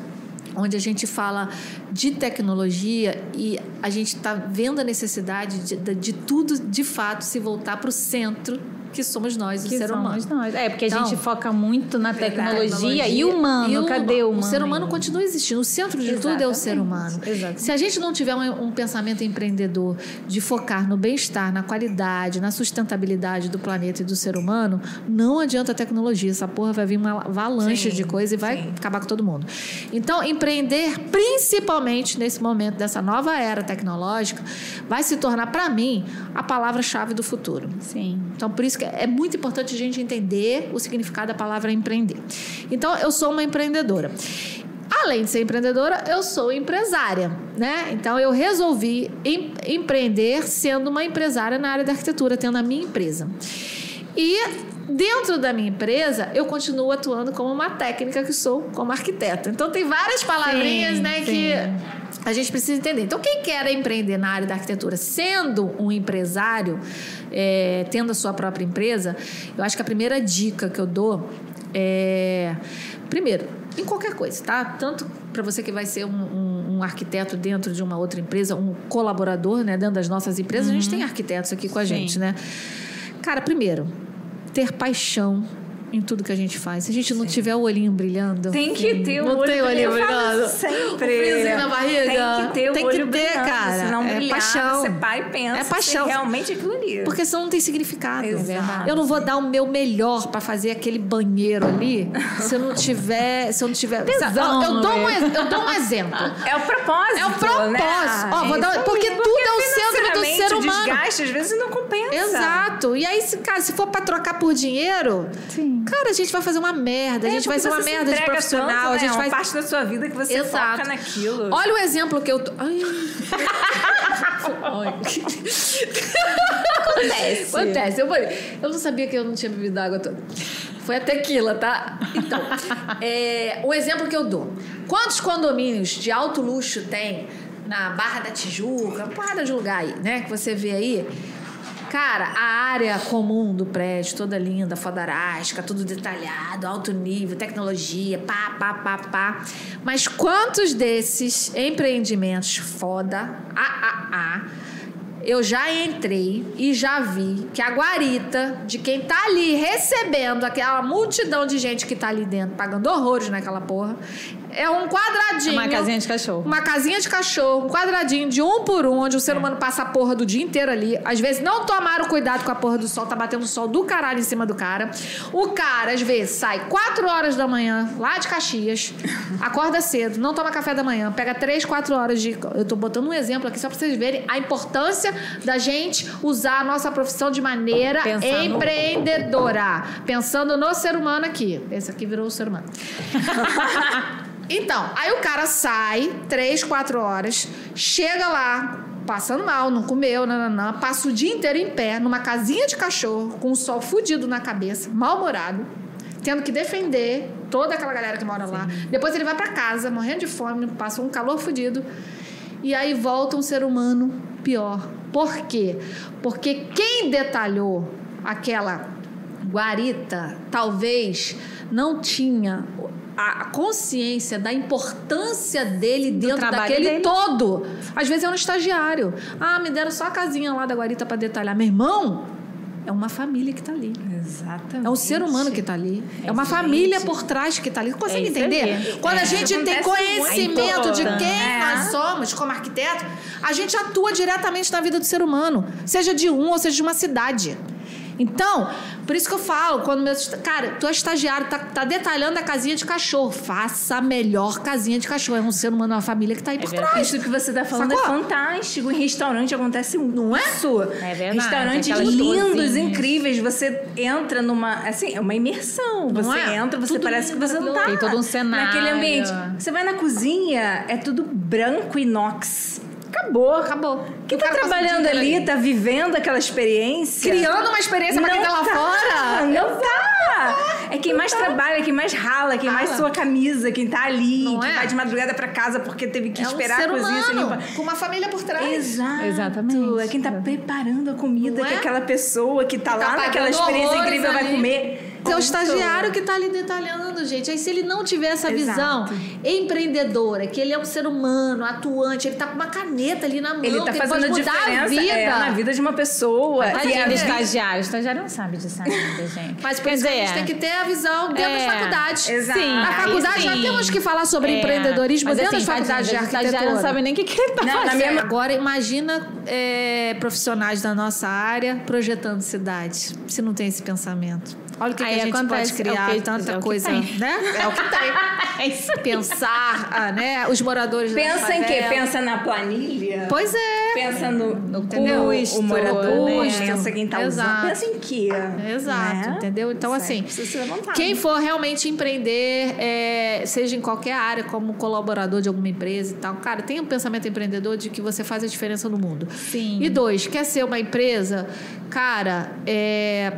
onde a gente fala de tecnologia e a gente está vendo a necessidade de, de, de tudo de fato se voltar para o centro que somos nós, o que ser humano. Nós. É, porque então, a gente foca muito na tecnologia, tecnologia e o humano. E o, cadê o humano? O ser humano continua existindo. O centro de Exatamente. tudo é o ser humano. Exatamente. Se a gente não tiver um, um pensamento empreendedor de focar no bem-estar, na qualidade, na sustentabilidade do planeta e do ser humano, não adianta a tecnologia. Essa porra vai vir uma avalanche sim, de coisa e vai sim. acabar com todo mundo. Então, empreender, principalmente nesse momento dessa nova era tecnológica, vai se tornar, para mim, a palavra-chave do futuro. Sim. Então, por isso que é muito importante a gente entender o significado da palavra empreender. Então, eu sou uma empreendedora. Além de ser empreendedora, eu sou empresária, né? Então eu resolvi em, empreender sendo uma empresária na área da arquitetura, tendo a minha empresa. E dentro da minha empresa, eu continuo atuando como uma técnica que sou, como arquiteta. Então tem várias palavrinhas, sim, né, sim. que a gente precisa entender. Então, quem quer empreender na área da arquitetura, sendo um empresário, é, tendo a sua própria empresa, eu acho que a primeira dica que eu dou é. Primeiro, em qualquer coisa, tá? Tanto para você que vai ser um, um, um, arquiteto dentro de uma outra empresa, um colaborador, né, dentro das nossas empresas, uhum. a gente uhum. tem arquitetos aqui com a Sim. gente, né? Cara, primeiro, ter paixão em tudo que a gente faz. Se a gente não Sim. tiver o olhinho brilhando. Tem que ter o olho, tem o olhinho brilhando. Sempre. Um na barriga. Tem que ter o tem olho que ter, brilhando. cara. Se não é brilhar, paixão. você pai pensa é paixão. realmente aquilo ali. Porque senão não tem significado. Exato. Eu não vou dar o meu melhor para fazer aquele banheiro ali se eu não tiver. Se eu não tiver. Tesão, eu, dou um, eu dou um exemplo. É o propósito. É o propósito. Né? Ó, vou dar, porque, porque tudo é o centro do ser humano. desgaste, às vezes, não compensa. Exato. E aí, cara, se for para trocar por dinheiro, Sim. Cara, a gente vai fazer uma merda. A é, gente vai ser uma merda de profissional. Tanto, né? A gente é vai... parte da sua vida que você Exato. foca naquilo. Olha o exemplo que eu tô. Ai. Acontece. Acontece. Eu, eu não sabia que eu não tinha bebido água toda. Foi a tequila, tá? Então, é, o exemplo que eu dou. Quantos condomínios de alto luxo tem na Barra da Tijuca, uma porrada de lugar aí, né? Que você vê aí Cara, a área comum do prédio, toda linda, fodarástica, tudo detalhado, alto nível, tecnologia, pá, pá, pá, pá. Mas quantos desses empreendimentos foda, a, a, a, eu já entrei e já vi que a guarita de quem tá ali recebendo aquela multidão de gente que tá ali dentro, pagando horrores naquela porra, é um quadradinho. Uma casinha de cachorro. Uma casinha de cachorro, um quadradinho de um por um, onde o ser é. humano passa a porra do dia inteiro ali. Às vezes não tomaram cuidado com a porra do sol, tá batendo sol do caralho em cima do cara. O cara, às vezes, sai 4 horas da manhã, lá de Caxias, acorda cedo, não toma café da manhã, pega 3, 4 horas de. Eu tô botando um exemplo aqui só pra vocês verem a importância da gente usar a nossa profissão de maneira Pensando. empreendedora. Pensando no ser humano aqui. Esse aqui virou o ser humano. Então, aí o cara sai, três, quatro horas, chega lá, passando mal, não comeu, nananã, passa o dia inteiro em pé, numa casinha de cachorro, com o sol fudido na cabeça, mal-humorado, tendo que defender toda aquela galera que mora Sim. lá. Depois ele vai para casa, morrendo de fome, passa um calor fudido. E aí volta um ser humano pior. Por quê? Porque quem detalhou aquela guarita talvez não tinha a consciência da importância dele dentro daquele dele. todo. Às vezes é um estagiário. Ah, me deram só a casinha lá da guarita para detalhar. Meu irmão, é uma família que tá ali. Exatamente. É um ser humano que está ali. É uma Gente. família por trás que está ali. Consegue É entender? Quando a É, gente tem conhecimento de É quem importante. nós somos como arquiteto, a gente atua diretamente na vida do ser humano. Seja de um ou seja de uma cidade. Então, por isso que eu falo, quando meu. Cara, tu é estagiário, tá, tá detalhando a casinha de cachorro. Faça a melhor casinha de cachorro. É um ser humano, é uma família que tá aí por verdade. trás. Isso que você tá falando Sacou? é fantástico. Em restaurante acontece muito. Não é? Isso. É verdade, Restaurantes aquelas lindos, incríveis. Você entra numa. Assim, é uma imersão. Não você é? entra, você Tudo parece que lindo, você não tá. Tem todo um cenário. naquele ambiente. Você vai na cozinha, é tudo branco inox. Acabou. Acabou. Quem tá trabalhando inteiro ali, tá vivendo aquela experiência. Criando uma experiência pra quem tá lá fora. Não tá! É quem mais trabalha, quem mais rala, quem mais Rala. sua camisa, quem tá ali, Não que é? vai de madrugada pra casa porque teve que É um esperar ser a cozinha com uma família por trás. Exato. Exatamente. É quem tá preparando a comida Não que é? aquela pessoa que tá Que tá lá naquela experiência incrível vai ali. Comer. É o estagiário que tá ali detalhando, gente. Aí se ele não tiver essa visão Exato. empreendedora, que ele é um ser humano, atuante, ele tá com uma caneta ali na mão, Ele tá que fazendo mudar diferença a vida. é, na vida de uma pessoa. E a do vida- estagiário. O estagiário não sabe disso ainda, gente. Mas por isso que a gente dizer, tem que ter a visão dentro é, das faculdades. Exato. Sim, Na faculdade já sim. temos que falar sobre É, empreendedorismo mas dentro assim, das faculdades de tadinho, o estagiário arquitetura. não sabe nem o que, que ele tá na fazendo. minha- Agora imagina é, profissionais da nossa área projetando cidades, se não tem esse pensamento. Olha o que, que Aí a gente acontece, pode criar, é o que- tanta é coisa, né? É o que tem. É isso. Pensar, ah, né? Os moradores Pensa em quê? Pensa na planilha? Pois é. Pensa no, no custo, o morador, né? pensa quem tá Exato. usando. Pensa em quê? Exato, né? entendeu? Então, Certo, assim, quem for realmente empreender, é, seja em qualquer área, como colaborador de alguma empresa e tal, cara, tem um pensamento empreendedor de que você faz a diferença no mundo. Sim. E dois, quer ser uma empresa, cara, é,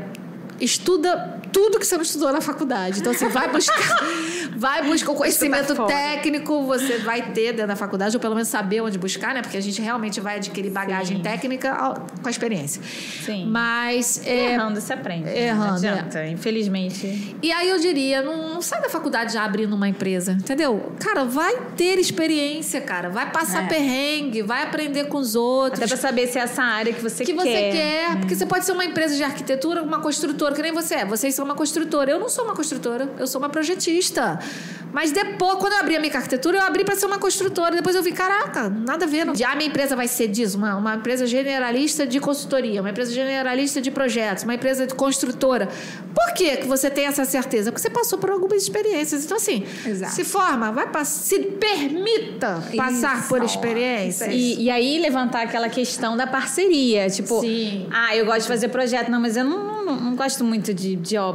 estuda tudo que você não estudou na faculdade. Então, assim, vai buscar, vai buscar o conhecimento fora. técnico, você vai ter dentro da faculdade, ou pelo menos saber onde buscar, né? Porque a gente realmente vai adquirir bagagem Sim. técnica com a experiência. Sim. Mas. é, Errando se aprende. né? Errando, Não adianta, infelizmente. e aí eu diria, não, não sai da faculdade já abrindo uma empresa, entendeu? Cara, vai ter experiência, cara. Vai passar É. perrengue, vai aprender com os outros. Até pra saber se é essa área que você que quer. você quer. Porque você pode ser uma empresa de arquitetura, uma construtora, que nem você é. Vocês são uma construtora. Eu não sou uma construtora, eu sou uma projetista. Mas depois, quando eu abri a minha arquitetura, eu abri para ser uma construtora. Depois eu vi, caraca, nada a ver. Não. Já a minha empresa vai ser disso, uma, uma empresa generalista de consultoria, uma empresa generalista de projetos, uma empresa de construtora. Por que, que você tem essa certeza? Porque você passou por algumas experiências. Então, assim, Exato. se forma, vai se permita passar Isso, por experiências. E, e aí levantar aquela questão da parceria. Tipo, Sim. ah, eu gosto de fazer projeto. Não, mas eu não, não, não gosto muito de, de obra.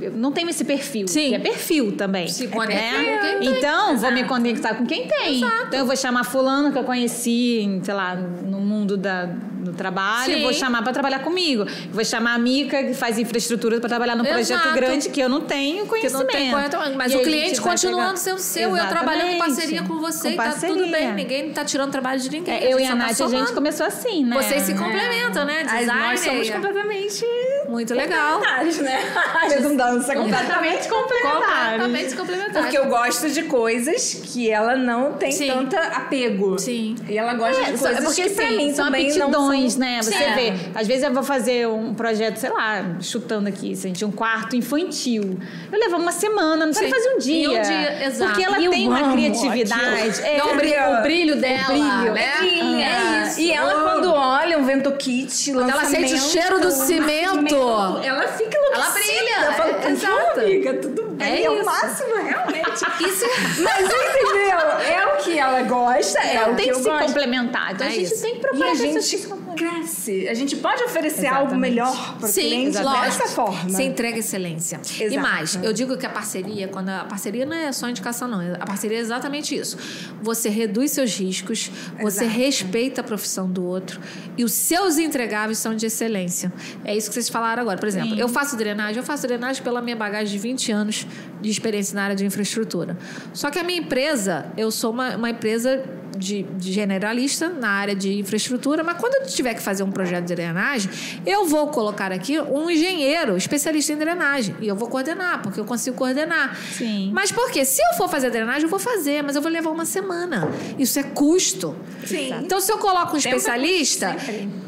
Eu não tenho esse perfil. Sim. Que é perfil também. Se né? conectar com quem tem. Então, vou me conectar com quem tem. Então, eu vou chamar fulano que eu conheci, sei lá, no mundo da, do trabalho. Sim. Vou chamar para trabalhar comigo. Vou chamar a Mica, que faz infraestrutura, para trabalhar num projeto Exato. grande que eu não tenho Que conhecimento. não tem mas E o cliente continuando pegar- sendo seu, eu trabalhando em parceria com você, Com e tá tudo parceria. bem, ninguém tá tirando trabalho de ninguém. É, eu e a tá Nath, a gente começou assim, né? Vocês se É. complementam, né? As- Design. nós somos completamente Muito legal. complementares, né? Redundância, completamente complementares. Completamente complementares. Porque eu gosto de coisas que ela não tem Sim. tanta apego. Sim. E ela gosta É, de só- coisas porque que pra assim, mim são também aptidões, são... né? Você Sim. vê, às vezes eu vou fazer um projeto, sei lá, chutando aqui, gente, um quarto infantil. Eu levo uma semana, não pode fazer um dia. Em um dia, exato. Porque ela E tem uma amo criatividade. É, Dá o brilho, o brilho dela, brilho, né? brilha. É isso. E ela, quando olha um vento kit, Quando ela sente o cheiro do cimento. Ela fica enlouquecida. Ela brilha, Eu falo, é, "Não, exato. amiga, tudo bem. É É, o máximo, realmente. Isso Mas entendeu? É que ela gosta, é Então o tem que que se gosto. complementar. Então É a gente isso. tem que E procurar a pessoas que gente cresce. A gente pode oferecer algo Exatamente. melhor para o Sim, cliente lógico. dessa forma. Você entrega excelência. E Exato. mais, eu digo que a parceria, quando a parceria não é só indicação, não. A parceria é exatamente isso. Você reduz seus riscos, você Exato. respeita a profissão do outro e os seus entregáveis são de excelência. É isso que vocês falaram agora. Por exemplo, Sim. eu faço drenagem, eu faço drenagem pela minha bagagem de 20 anos de experiência na área de infraestrutura. Só que a minha empresa, eu sou uma, uma empresa de, de generalista na área de infraestrutura, mas quando eu tiver que fazer um projeto de drenagem, eu vou colocar aqui um engenheiro especialista em drenagem e eu vou coordenar, porque eu consigo coordenar. Sim. Mas por quê? Se eu for fazer drenagem, eu vou fazer, mas eu vou levar uma semana. Isso é custo. Sim. Então, se eu coloco um especialista,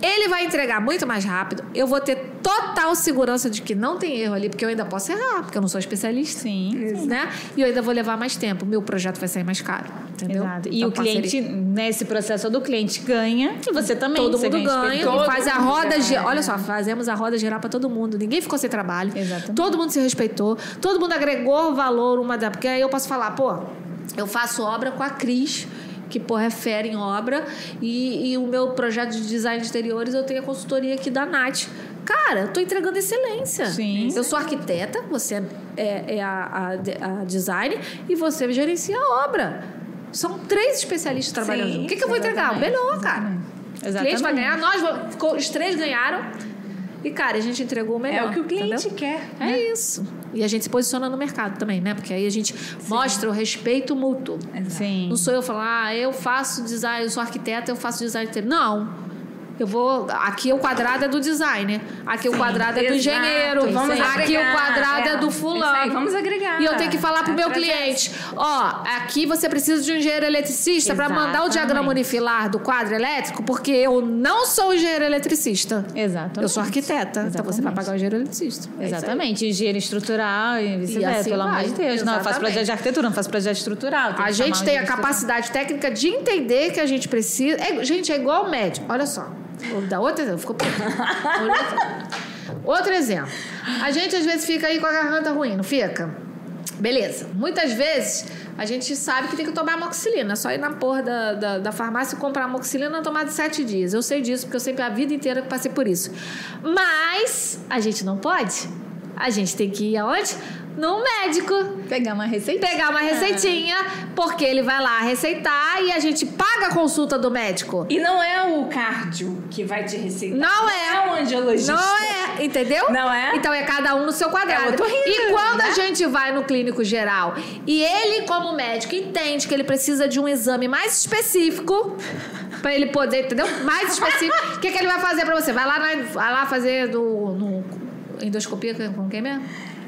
ele vai entregar muito mais rápido. Eu vou ter total segurança de que não tem erro ali, porque eu ainda posso errar, porque eu não sou especialista. Sim. Né? E eu ainda vou levar mais tempo. Meu projeto vai sair mais caro. Entendeu? Exato. E Então, o cliente, nesse processo do cliente ganha e você também. Todo você mundo ganha, experiência. e faz a mundo roda ganha. girar. Olha só, fazemos a roda girar para todo mundo. Ninguém ficou sem trabalho. Exatamente. Todo mundo se respeitou. Todo mundo agregou valor uma da. Porque aí eu posso falar, pô, eu faço obra com a Cris. Que, porra, é fera em obra. E, e o meu projeto de design de exteriores, eu tenho a consultoria aqui da Nath. Cara, eu tô entregando excelência. Sim. Eu sou arquiteta, você é, é a, a- a design e você gerencia a obra. São três especialistas trabalhando. Sim, o que, que eu vou entregar? O melhor, cara. Exatamente. O cliente vai ganhar, nós vamos- os três ganharam. E, cara, a gente entregou o melhor. É o que o cliente entendeu? quer. É isso. E a gente se posiciona no mercado também, né? Porque aí a gente mostra o respeito mútuo. Sim. Não sou eu falar, ah, eu faço design, eu sou arquiteta, eu faço design. Não. Eu vou. Aqui o quadrado é do designer. Aqui o quadrado é do Exato. engenheiro. Vamos aqui o agregar. quadrado é, É, do fulano. aí, vamos agregar. E eu tenho que falar pro É meu cliente: ó, aqui você precisa de um engenheiro eletricista para mandar o Exatamente. diagrama unifilar do quadro elétrico, porque eu não sou engenheiro eletricista. Exatamente. Eu sou arquiteta. Então você vai Exatamente. pagar o engenheiro eletricista. É. Exatamente, engenheiro estrutural e vice-versa, assim pelo amor de Deus. Não, eu faço Exatamente. projeto de arquitetura, não faço projeto estrutural. A gente tem a capacidade técnica de entender que a gente precisa. É, gente, é igual médico. Olha só. Vou dar outro exemplo. Ficou Outro exemplo. A gente às vezes fica aí com a garganta ruim, não fica? Beleza. Muitas vezes a gente sabe que tem que tomar amoxicilina. É só ir na porra da, da, da farmácia e comprar amoxicilina e tomar de sete dias. Eu sei disso, porque eu sempre a vida inteira passei por isso. Mas a gente não pode. A gente tem que ir aonde? No médico Pegar uma receita. pegar uma receitinha, porque ele vai lá receitar e a gente paga a consulta do médico. E não é o cardio que vai te receitar. Não é. é o angiologista. Não é, entendeu? Não é? Então é cada um no seu quadrado. É otorrino, e quando né? a gente vai no clínico geral e ele, como médico, entende que ele precisa de um exame mais específico pra ele poder, entendeu? Mais específico. O que, que ele vai fazer pra você? Vai lá, na- vai lá fazer do, no endoscopia com quem mesmo?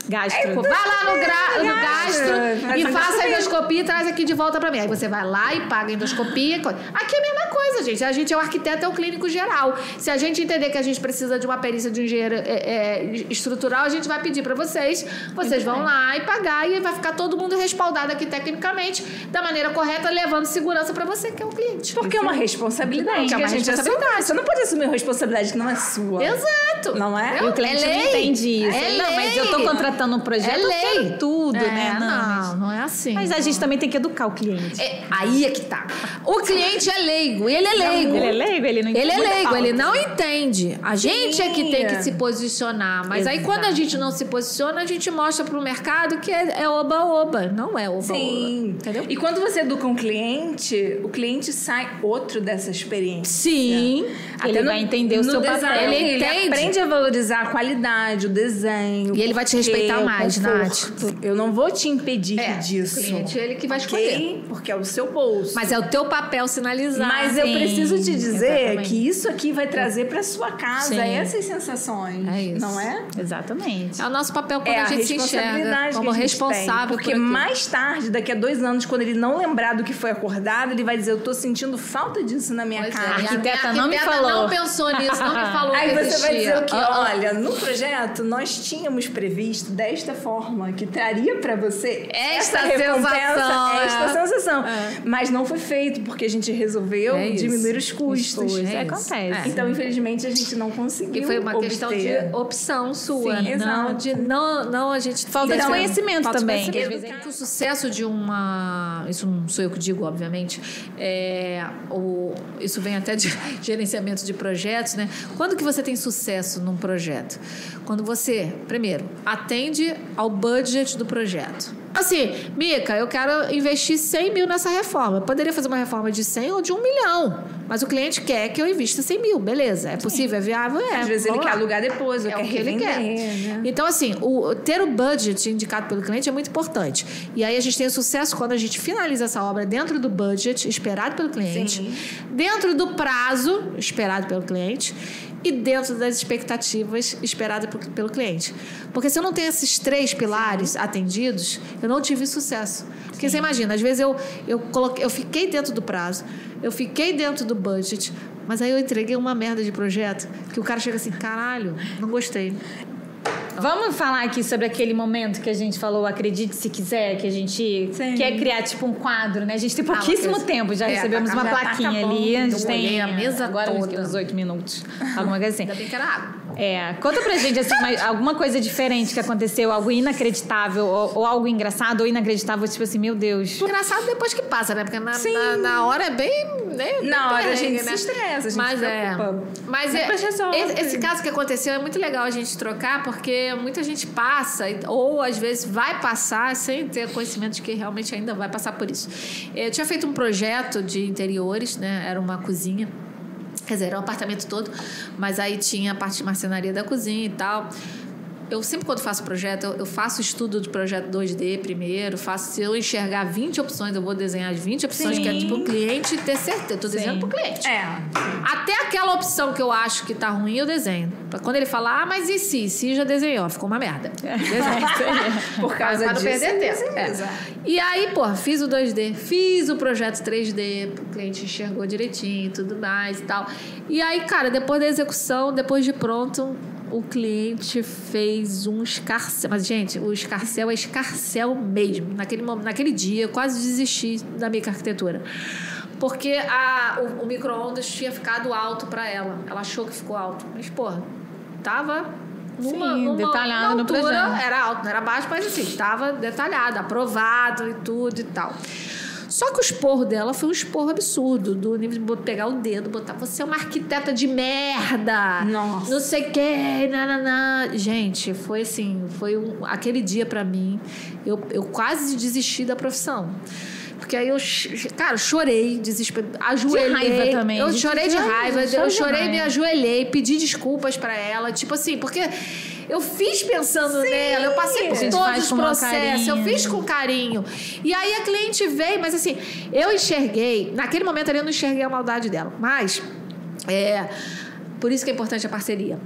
Gastro. Vai lá no, gra, no Gastro. gastro e faça a endoscopia. e traz aqui de volta pra mim. Aí você vai lá e paga a endoscopia. co- Aqui é a mesma coisa, gente. A gente é o arquiteto, é o clínico geral. Se a gente entender que a gente precisa de uma perícia de um engenheiro é, é, estrutural, a gente vai pedir pra vocês. Vocês vão lá e pagar e vai ficar todo mundo respaldado aqui tecnicamente, da maneira correta, levando segurança pra você, que é o cliente. Porque é uma responsabilidade Porque é que uma a gente responsabilidade. Você não pode assumir uma responsabilidade que não é sua. Exato. Não é? E o cliente É não entende isso. É não, mas eu tô contratando um projeto, É eu lei. quero tudo, É, né? Não, não é assim. Mas a gente também tem que educar o cliente. É, aí é que tá. O cliente é leigo, ele é leigo. Ele é leigo, ele não entende. Ele é leigo, ele não entende. A gente é que tem que se posicionar. Mas aí Exato. quando a gente não se posiciona, a gente mostra pro mercado que é é oba-oba. Não é oba-oba. Sim. Entendeu? E quando você educa um cliente, o cliente sai outro dessa experiência. Sim. Ele vai entender o no seu design, papel. Ele, Ele aprende a valorizar a qualidade, o desenho. E ele vai te respeitar o mais, conforto. Eu não vou te impedir É, disso. o cliente, ele que vai ok? escolher. Porque é o seu bolso. Mas é o teu papel sinalizar. Mas eu Sim, preciso te dizer exatamente. que isso aqui vai trazer para sua casa Sim. essas sensações. É isso. Não é? Exatamente. É o nosso papel quando É a a gente se enxerga como que a gente responsável. tem. Porque por mais tarde, daqui a dois anos, quando ele não lembrar do que foi acordado, ele vai dizer: Eu tô sentindo falta disso na minha Pois é, casa. e a arquiteta minha não me arquiteta falou. não pensou nisso, não me falou Aí que você vai dizer o quê? Olha, no projeto nós tínhamos previsto desta forma que traria pra você Esta recompensa, sensação, esta é. sensação. É. Mas não foi feito porque a gente resolveu É diminuir os custos. É é, isso. acontece. Então, infelizmente, a gente não conseguiu. Que foi uma questão obter. de opção sua, Sim, não exato. de não, não a gente Falta de Então, conhecimento falta de também. conhecimento. Às vezes Porque o sucesso de uma, isso não sou eu que digo, obviamente, é o isso vem até de gerenciamento de projetos, né? Quando que você tem sucesso num projeto? Quando você, primeiro, atende ao budget do projeto. Assim, Mica, eu quero investir 100 mil nessa reforma. Eu poderia fazer uma reforma de 100 ou de 1 milhão. Mas o cliente quer que eu invista 100 mil. Beleza. É possível? É viável? É. Às vezes ele Vamos quer lá. alugar depois, ou É quer o que ele quer. né? Então, assim, o, ter o budget indicado pelo cliente é muito importante. E aí a gente tem sucesso quando a gente finaliza essa obra dentro do budget esperado pelo cliente, Sim. dentro do prazo esperado pelo cliente e dentro das expectativas esperadas por- pelo cliente. Porque se eu não tenho esses três pilares atendidos, eu não tive sucesso. Porque você imagina, às vezes eu, eu, coloquei, eu fiquei dentro do prazo, eu fiquei dentro do budget, mas aí eu entreguei uma merda de projeto que o cara chega assim, caralho, não gostei. Vamos falar aqui sobre aquele momento que a gente falou, acredite se quiser, que a gente Sim. quer criar tipo um quadro, né? A gente tem pouquíssimo coisa. tempo, já É, recebemos tá- uma já tá plaquinha acabando. ali. A gente tem a mesa agora toda. uns oito minutos, alguma coisa assim. Ainda bem que era água. É, conta pra gente assim, uma- alguma coisa diferente que aconteceu, algo inacreditável, ou, ou algo engraçado ou inacreditável, tipo assim, meu Deus. Engraçado depois que passa, né? Porque na, na, na hora é bem. Né, Na hora a gente se estressa, a gente Mas se é. preocupa. Mas é, Depois resolve. esse, esse caso que aconteceu é muito legal a gente trocar, porque muita gente passa, ou às vezes vai passar sem ter conhecimento de que realmente ainda vai passar por isso. Eu tinha feito um projeto de interiores, né? Era uma cozinha. Quer dizer, era um apartamento todo, mas aí tinha a parte de marcenaria da cozinha e tal. Eu sempre, quando faço projeto, eu- eu faço estudo de projeto 2D primeiro, faço, se eu enxergar 20 opções, eu vou desenhar as 20 opções, Sim. que é tipo o cliente ter certeza. Eu tô Sim. desenhando pro cliente. É. Até aquela opção que eu acho que tá ruim, eu desenho. Pra quando ele falar, ah, mas e se? Se já desenhou, ficou uma merda. Desenho. Por causa pra não disso, perder tempo. É. E aí, pô, fiz o 2D, fiz o projeto 3D, o cliente enxergou direitinho e tudo mais e tal. E aí, cara, depois da execução, depois de pronto, o cliente fez um escarcel. Mas, gente, o escarcel é escarcel mesmo. Naquele, naquele dia, eu quase desisti da minha arquitetura. Porque a, o, o micro-ondas tinha ficado alto pra ela. Ela achou que ficou alto. Mas, porra, tava numa, Sim, numa, detalhado numa no altura, projeto. Era alto, não era baixo, mas assim, estava detalhado, aprovado e tudo e tal. Só que o esporro dela foi um esporro absurdo, do nível de pegar o dedo, botar você é uma arquiteta de merda. Nossa. Não sei o quê, nananã. Gente, foi assim, foi um, aquele dia pra mim, eu, eu quase desisti da profissão. Porque aí eu, cara, eu chorei, desespero, ajoelhei. raiva também, Eu chorei de raiva, chora eu de chorei, me raiva. ajoelhei, pedi desculpas pra ela, tipo assim, porque eu fiz pensando nela, eu passei por todos os processos, eu fiz com carinho. E aí a cliente veio, mas assim, eu enxerguei, naquele momento ali eu não enxerguei a maldade dela, mas é por isso que é importante a parceria.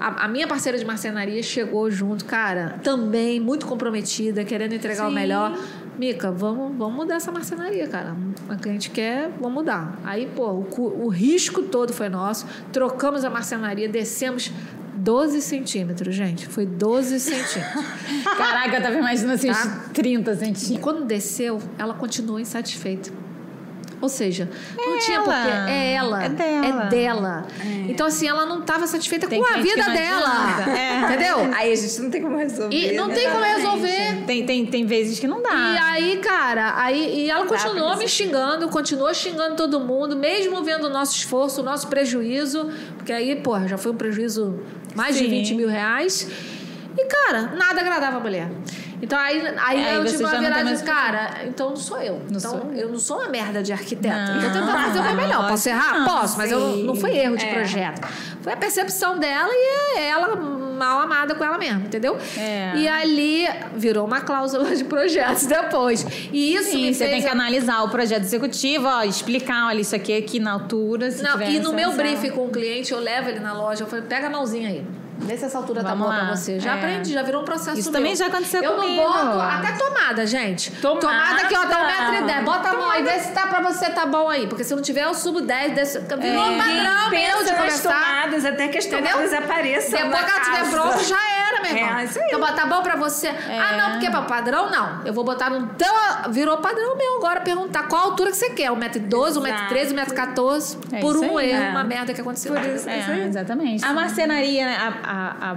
A, a minha parceira de marcenaria chegou junto, cara, também muito comprometida, querendo entregar o Sim. melhor. Mica, vamos, vamos mudar essa marcenaria, cara. A cliente quer, vamos mudar. Aí, pô, o, o risco todo foi nosso. Trocamos a marcenaria, descemos 12 centímetros, gente. Foi 12 centímetros. Caraca, eu tava imaginando assim, Tá. uns 30 E centímetros. quando desceu, ela continuou insatisfeita. Ou seja, não É tinha ela. porquê. É ela. É dela. É dela. Então, assim, ela não estava satisfeita Tem com a vida não dela. É. Entendeu? Aí a gente não tem como resolver. E não né? tem como resolver. Tem, tem, tem vezes que não dá. E aí, cara, aí e ela Não continuou me xingando, continuou xingando todo mundo, mesmo vendo o nosso esforço, o nosso prejuízo, porque aí, porra, já foi um prejuízo mais de Sim. 20 mil reais. E, cara, nada agradava a mulher. Então aí, aí, É, eu tive uma virada mais de cara, então não sou eu. Não então sou eu não sou uma merda de arquiteta. Não. eu tô tentando fazer o meu melhor. Posso errar? Não, Posso, mas eu, não foi erro de É. projeto. Foi a percepção dela e ela mal amada com ela mesma, entendeu? É. E ali virou uma cláusula de projetos depois. E isso Sim, você tem que analisar o projeto executivo, ó, explicar, olha, isso aqui é aqui na altura. Não, e no meu briefing com o cliente, eu levo ele na loja, eu falei, pega a mãozinha aí. Vê se essa altura tá boa lá. pra você. Já É. aprendi, já virou um processo Isso meu. também já aconteceu eu comigo. não boto até tomada, gente. Tomada. aqui, ó, dá um metro e dez. Bota a mão aí, vê se tá pra você, tá bom aí. Porque se não tiver, eu subo 10, desce. Virou um padrão meu Pensa de conversar. tomadas até que as Entendeu? tomadas apareçam Depois que ela estiver casa. pronto, já era, meu irmão. É, isso aí. Então, tá bom pra você? Ah, não, porque é pra padrão, não. Eu vou botar no. Então, virou padrão meu agora perguntar qual a altura que você quer. 1,12m, 1,13m, 1,14m. É por um aí, erro, é. uma merda que aconteceu. Por isso. É, exatamente. A marcenaria, né, a, a,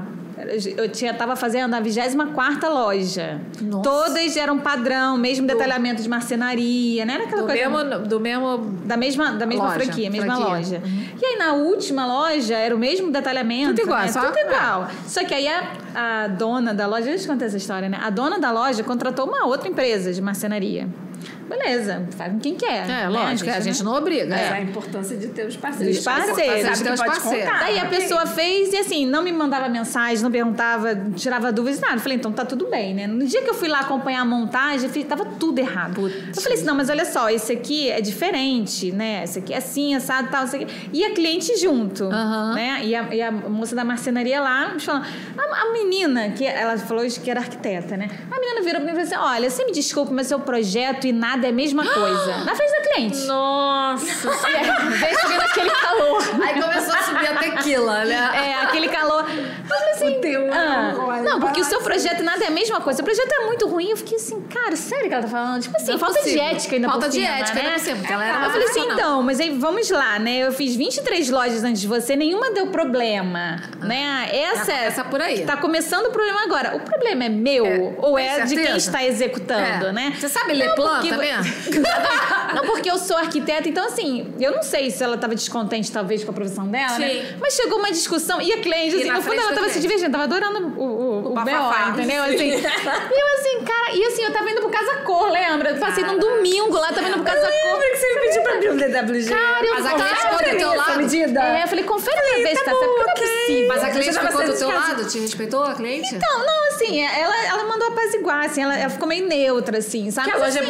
Eu tinha, tava fazendo a 24 loja. Nossa. Todas eram padrão, mesmo detalhamento de marcenaria, né? Era aquela Do coisa. mesmo, do mesmo. Da mesma, da mesma Loja, franquia, mesma franquia. loja. E aí na última loja era o mesmo detalhamento. Tudo igual, né? só- Tudo igual. Só que aí a, a dona da loja, deixa eu te contar essa história, né? A dona da loja contratou uma outra empresa de marcenaria. Beleza, faz com quem quer. É, né? lógico, a gente não obriga. Mas é. a importância de ter os parceiros. Os parceiros. Sabe que Ter os pode parceiros. contar. Daí a pessoa fez e assim, não me mandava mensagem, não perguntava, tirava dúvidas, nada. Eu falei, então tá tudo bem, né? No dia que eu fui lá acompanhar a montagem, eu fiz- tava tudo errado. Eu falei assim, não, mas olha só, esse aqui é diferente, né? Esse aqui é assim, assado, tal, isso aqui. E a cliente junto, né? E a, e a moça da marcenaria lá, me falando, a, a menina, que ela falou que era arquiteta, né? A menina virou pra mim e falou assim, olha, você me desculpe, mas seu projeto e nada é a mesma coisa. Na frente da cliente. Nossa! Veio subindo aquele calor. Aí começou a subir a tequila, né? É, aquele calor. Eu falei assim. O teu, ah, não, porque o seu projeto nada é a mesma coisa. O projeto é muito ruim. Eu fiquei assim, cara, sério que ela tá falando? Tipo assim, Não é falta possível. de ética ainda Falta por de cima, ética né? ainda por cima, porque ela era Eu falei assim, então, mas aí vamos lá, né? Eu fiz 23 lojas antes de você, nenhuma deu problema, né? Essa é. Essa por aí. Tá começando o problema agora. O problema é meu É, ou é de quem certeza? está executando, É. né? Você sabe ler Não, planta porque- mesmo? não, porque eu sou arquiteta, então assim, eu não sei se ela estava descontente, talvez, com a profissão dela, Sim. né? Mas chegou uma discussão e a cliente, assim, no fundo ela da tava se divertindo, tava adorando o, o, o. BO, entendeu? Assim, e eu assim, cara, e assim, eu tava indo pro Casa Cor, lembra? Eu passei num domingo lá, tava indo pro Casa Cor. Lembra que você me pediu pra abrir um DWG? Cara, eu Mas a cliente ficou do teu lado? medida. É, eu falei, confere pra ver se tá certo, porque não é possível. Mas a cliente ficou do teu lado? Te respeitou a cliente? Não, não, assim, ela, ela mandou apaziguar, assim, ela, ela ficou meio neutra, assim, sabe? Que a Mas, loja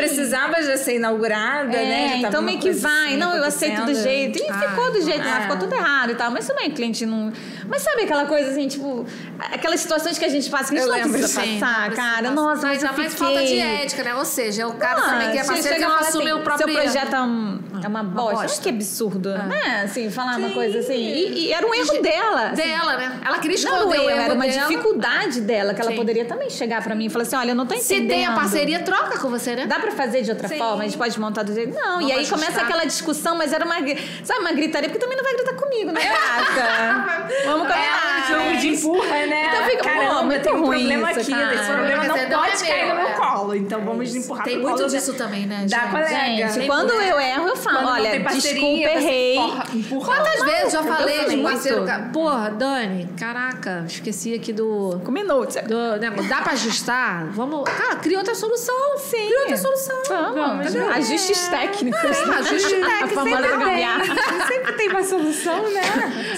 já ser inaugurada, É, né? Já tava então meio que vai. assim não, eu aceito do jeito. E Ah, ficou do jeito lá, é. ficou tudo errado e tal. Mas também, cliente não. Mas sabe aquela coisa assim, tipo, aquelas situações que a gente passa que a gente Eu não lembro, precisa Sim, passar, não cara. precisa Nossa, passar. mas eu mais fiquei... falta de ética, né? Ou seja, o cara Ah, também que é você parceiro que não assume assim, o próprio Seu projeto é, um- é uma bosta. bosta. Olha que absurdo, né? Assim, falar uma coisa assim. E, e era um erro dela. assim. Dela, né? Ela queria Não, esconder era, o erro, erro era uma dela. dificuldade dela, que ela Sim. poderia também chegar pra mim e falar assim: olha, eu não tô Se entendendo. tem a parceria, troca com você, né? Dá pra fazer de outra Sim. forma? A gente pode montar do jeito. Não, Vamos e aí ajustar. começa aquela discussão, mas era uma. Sabe, uma gritaria, porque também não vai gritar comigo, né, gata? Vamos combinar. É, jogo de empurra, né? Então fica, pô, Caramba, muito tem um ruim problema isso, aqui. cara. Esse problema não pode cair no meu, colo. Então vamos empurrar Tem muito disso também, né? da colega. Gente, quando muito. eu erro, eu falo, olha, desculpa, errei. Quantas vezes já falei muito. parceiro? Porra, Dani, caraca, esqueci aqui do. Com minutos. do né, dá pra ajustar? Vamos. Cara, cria outra solução. Sim. Cria outra solução. Vamos, ajustes técnicos. É, ajustes A técnicos, famosa sempre gambiarra. Sempre tem uma solução, né?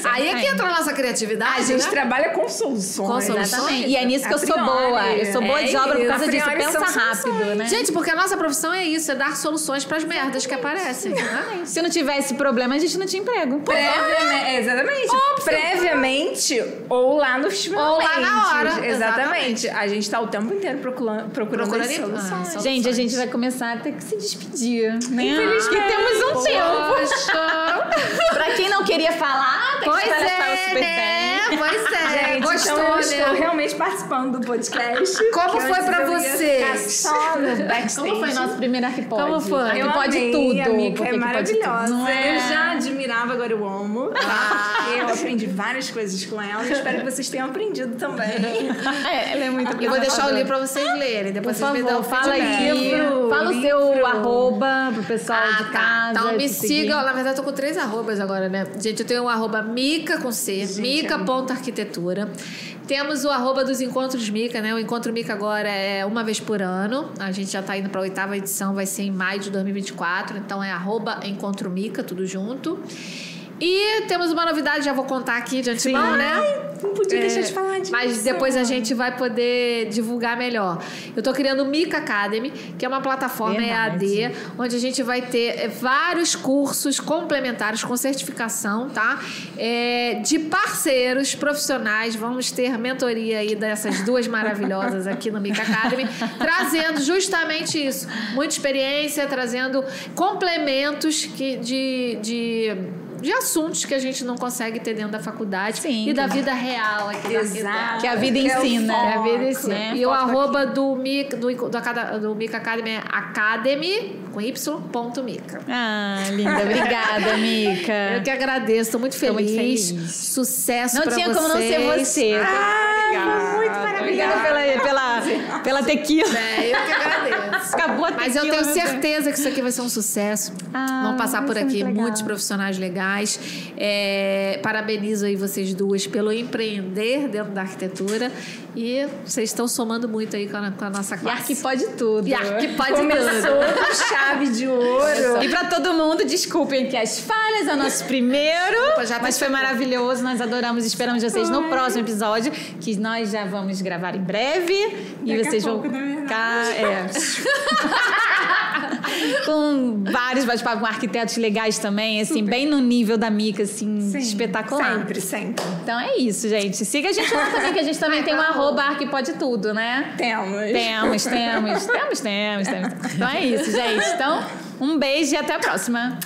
Aí é que entra a nossa criatividade. A gente né? trabalha com soluções. Com soluções. Exatamente. E é nisso que A eu sou boa. Eu sou boa de É obra por causa disso. Pensa rápido, né? Gente, porque a nossa profissão é isso, é dar soluções pras merdas que aparecem. né? Se não tivesse problema, a gente não tinha emprego. Previamente, exatamente. Previamente ou lá no Ou lá na hora, Exatamente. A gente tá o tempo inteiro procurando, procurando, Procurando as em- soluções. Ah, soluções. Gente, a gente vai começar a ter que se despedir, né? Infelizmente. Que temos um tempo. Poxa. pra quem não queria falar, tem Pois que sair o é, super né? Pois é. Gente, Gostou, então eu né? estou realmente participando do podcast. Como que foi pra vocês? Como foi nosso primeiro Arquipod? Como foi? Eu pode amei, tudo. A Mica porque é tudo. maravilhosa. Não é? Eu já admirava, agora eu amo. Ah. Eu aprendi várias coisas com ela. Eu espero que vocês tenham aprendido também. É, ela é muito Eu vou deixar o livro pra vocês lerem. Por Depois vocês me favor, dão fala aí. Livro, fala o seu livro. arroba pro pessoal Ah, de tá. casa. Então me sigam. Na verdade, eu tô com três arrobas agora, né? Gente, eu tenho um arroba mica com C, mica.arquitetura. Temos o arroba dos encontros Mica, né? O encontro Mica agora é uma vez por ano. A gente já tá indo pra oitava edição, vai ser em maio de 2024. Então é arroba encontro Mica, tudo junto. E temos uma novidade, já vou contar aqui de antemão, né? Não podia É, deixar de falar disso. Mas depois a gente vai poder divulgar melhor. Eu tô criando o Mica Academy, que é uma plataforma Verdade. EAD, onde a gente vai ter é, vários cursos complementares com certificação, tá? É, de parceiros profissionais. Vamos ter mentoria aí dessas duas maravilhosas aqui no Mica Academy, trazendo justamente isso. Muita experiência, trazendo complementos que, de. de de assuntos que a gente não consegue ter dentro da faculdade Sim, e da vida real aqui Exato. Que a vida Que é ensina. foco, é a vida ensina. né? E o Foco arroba do Mica, do, do, do Mica Academy é academy, com y, ponto Mica. Ah, linda. Obrigada, Mica. Eu que agradeço, tô muito muito feliz. Sucesso Não pra tinha como não ser vocês. você. Ah, Obrigada. pela, pela, pela tequila. É, eu que agradeço. Acabou a Mas eu tenho meu certeza que isso aqui vai ser um sucesso. Ah, Vão passar por ser aqui muito muitos profissionais legais. É, parabenizo aí vocês duas pelo empreender dentro da arquitetura. E vocês estão somando muito aí com a, com a nossa E classe. Arqui pode tudo. E Arqui pode Começou tudo. com chave de ouro. E pra todo mundo, desculpem que as falhas é o nosso primeiro, Opa, tá mas foi chegando. maravilhoso. Nós adoramos, esperamos vocês no próximo episódio, que nós já vamos gravar em breve e Daqui a vocês pouco, vão ficar é. com vários bate-papos com arquitetos legais também, assim, bem no nível da Mica, assim, Sim, espetacular. Sempre, sempre. Então é isso, gente. Siga a gente lá também, que a gente também tem um arroba Arquipode Tudo, né? Temos. Temos, temos, temos, temos, temos. Então é isso, gente. Então, um beijo e até a próxima.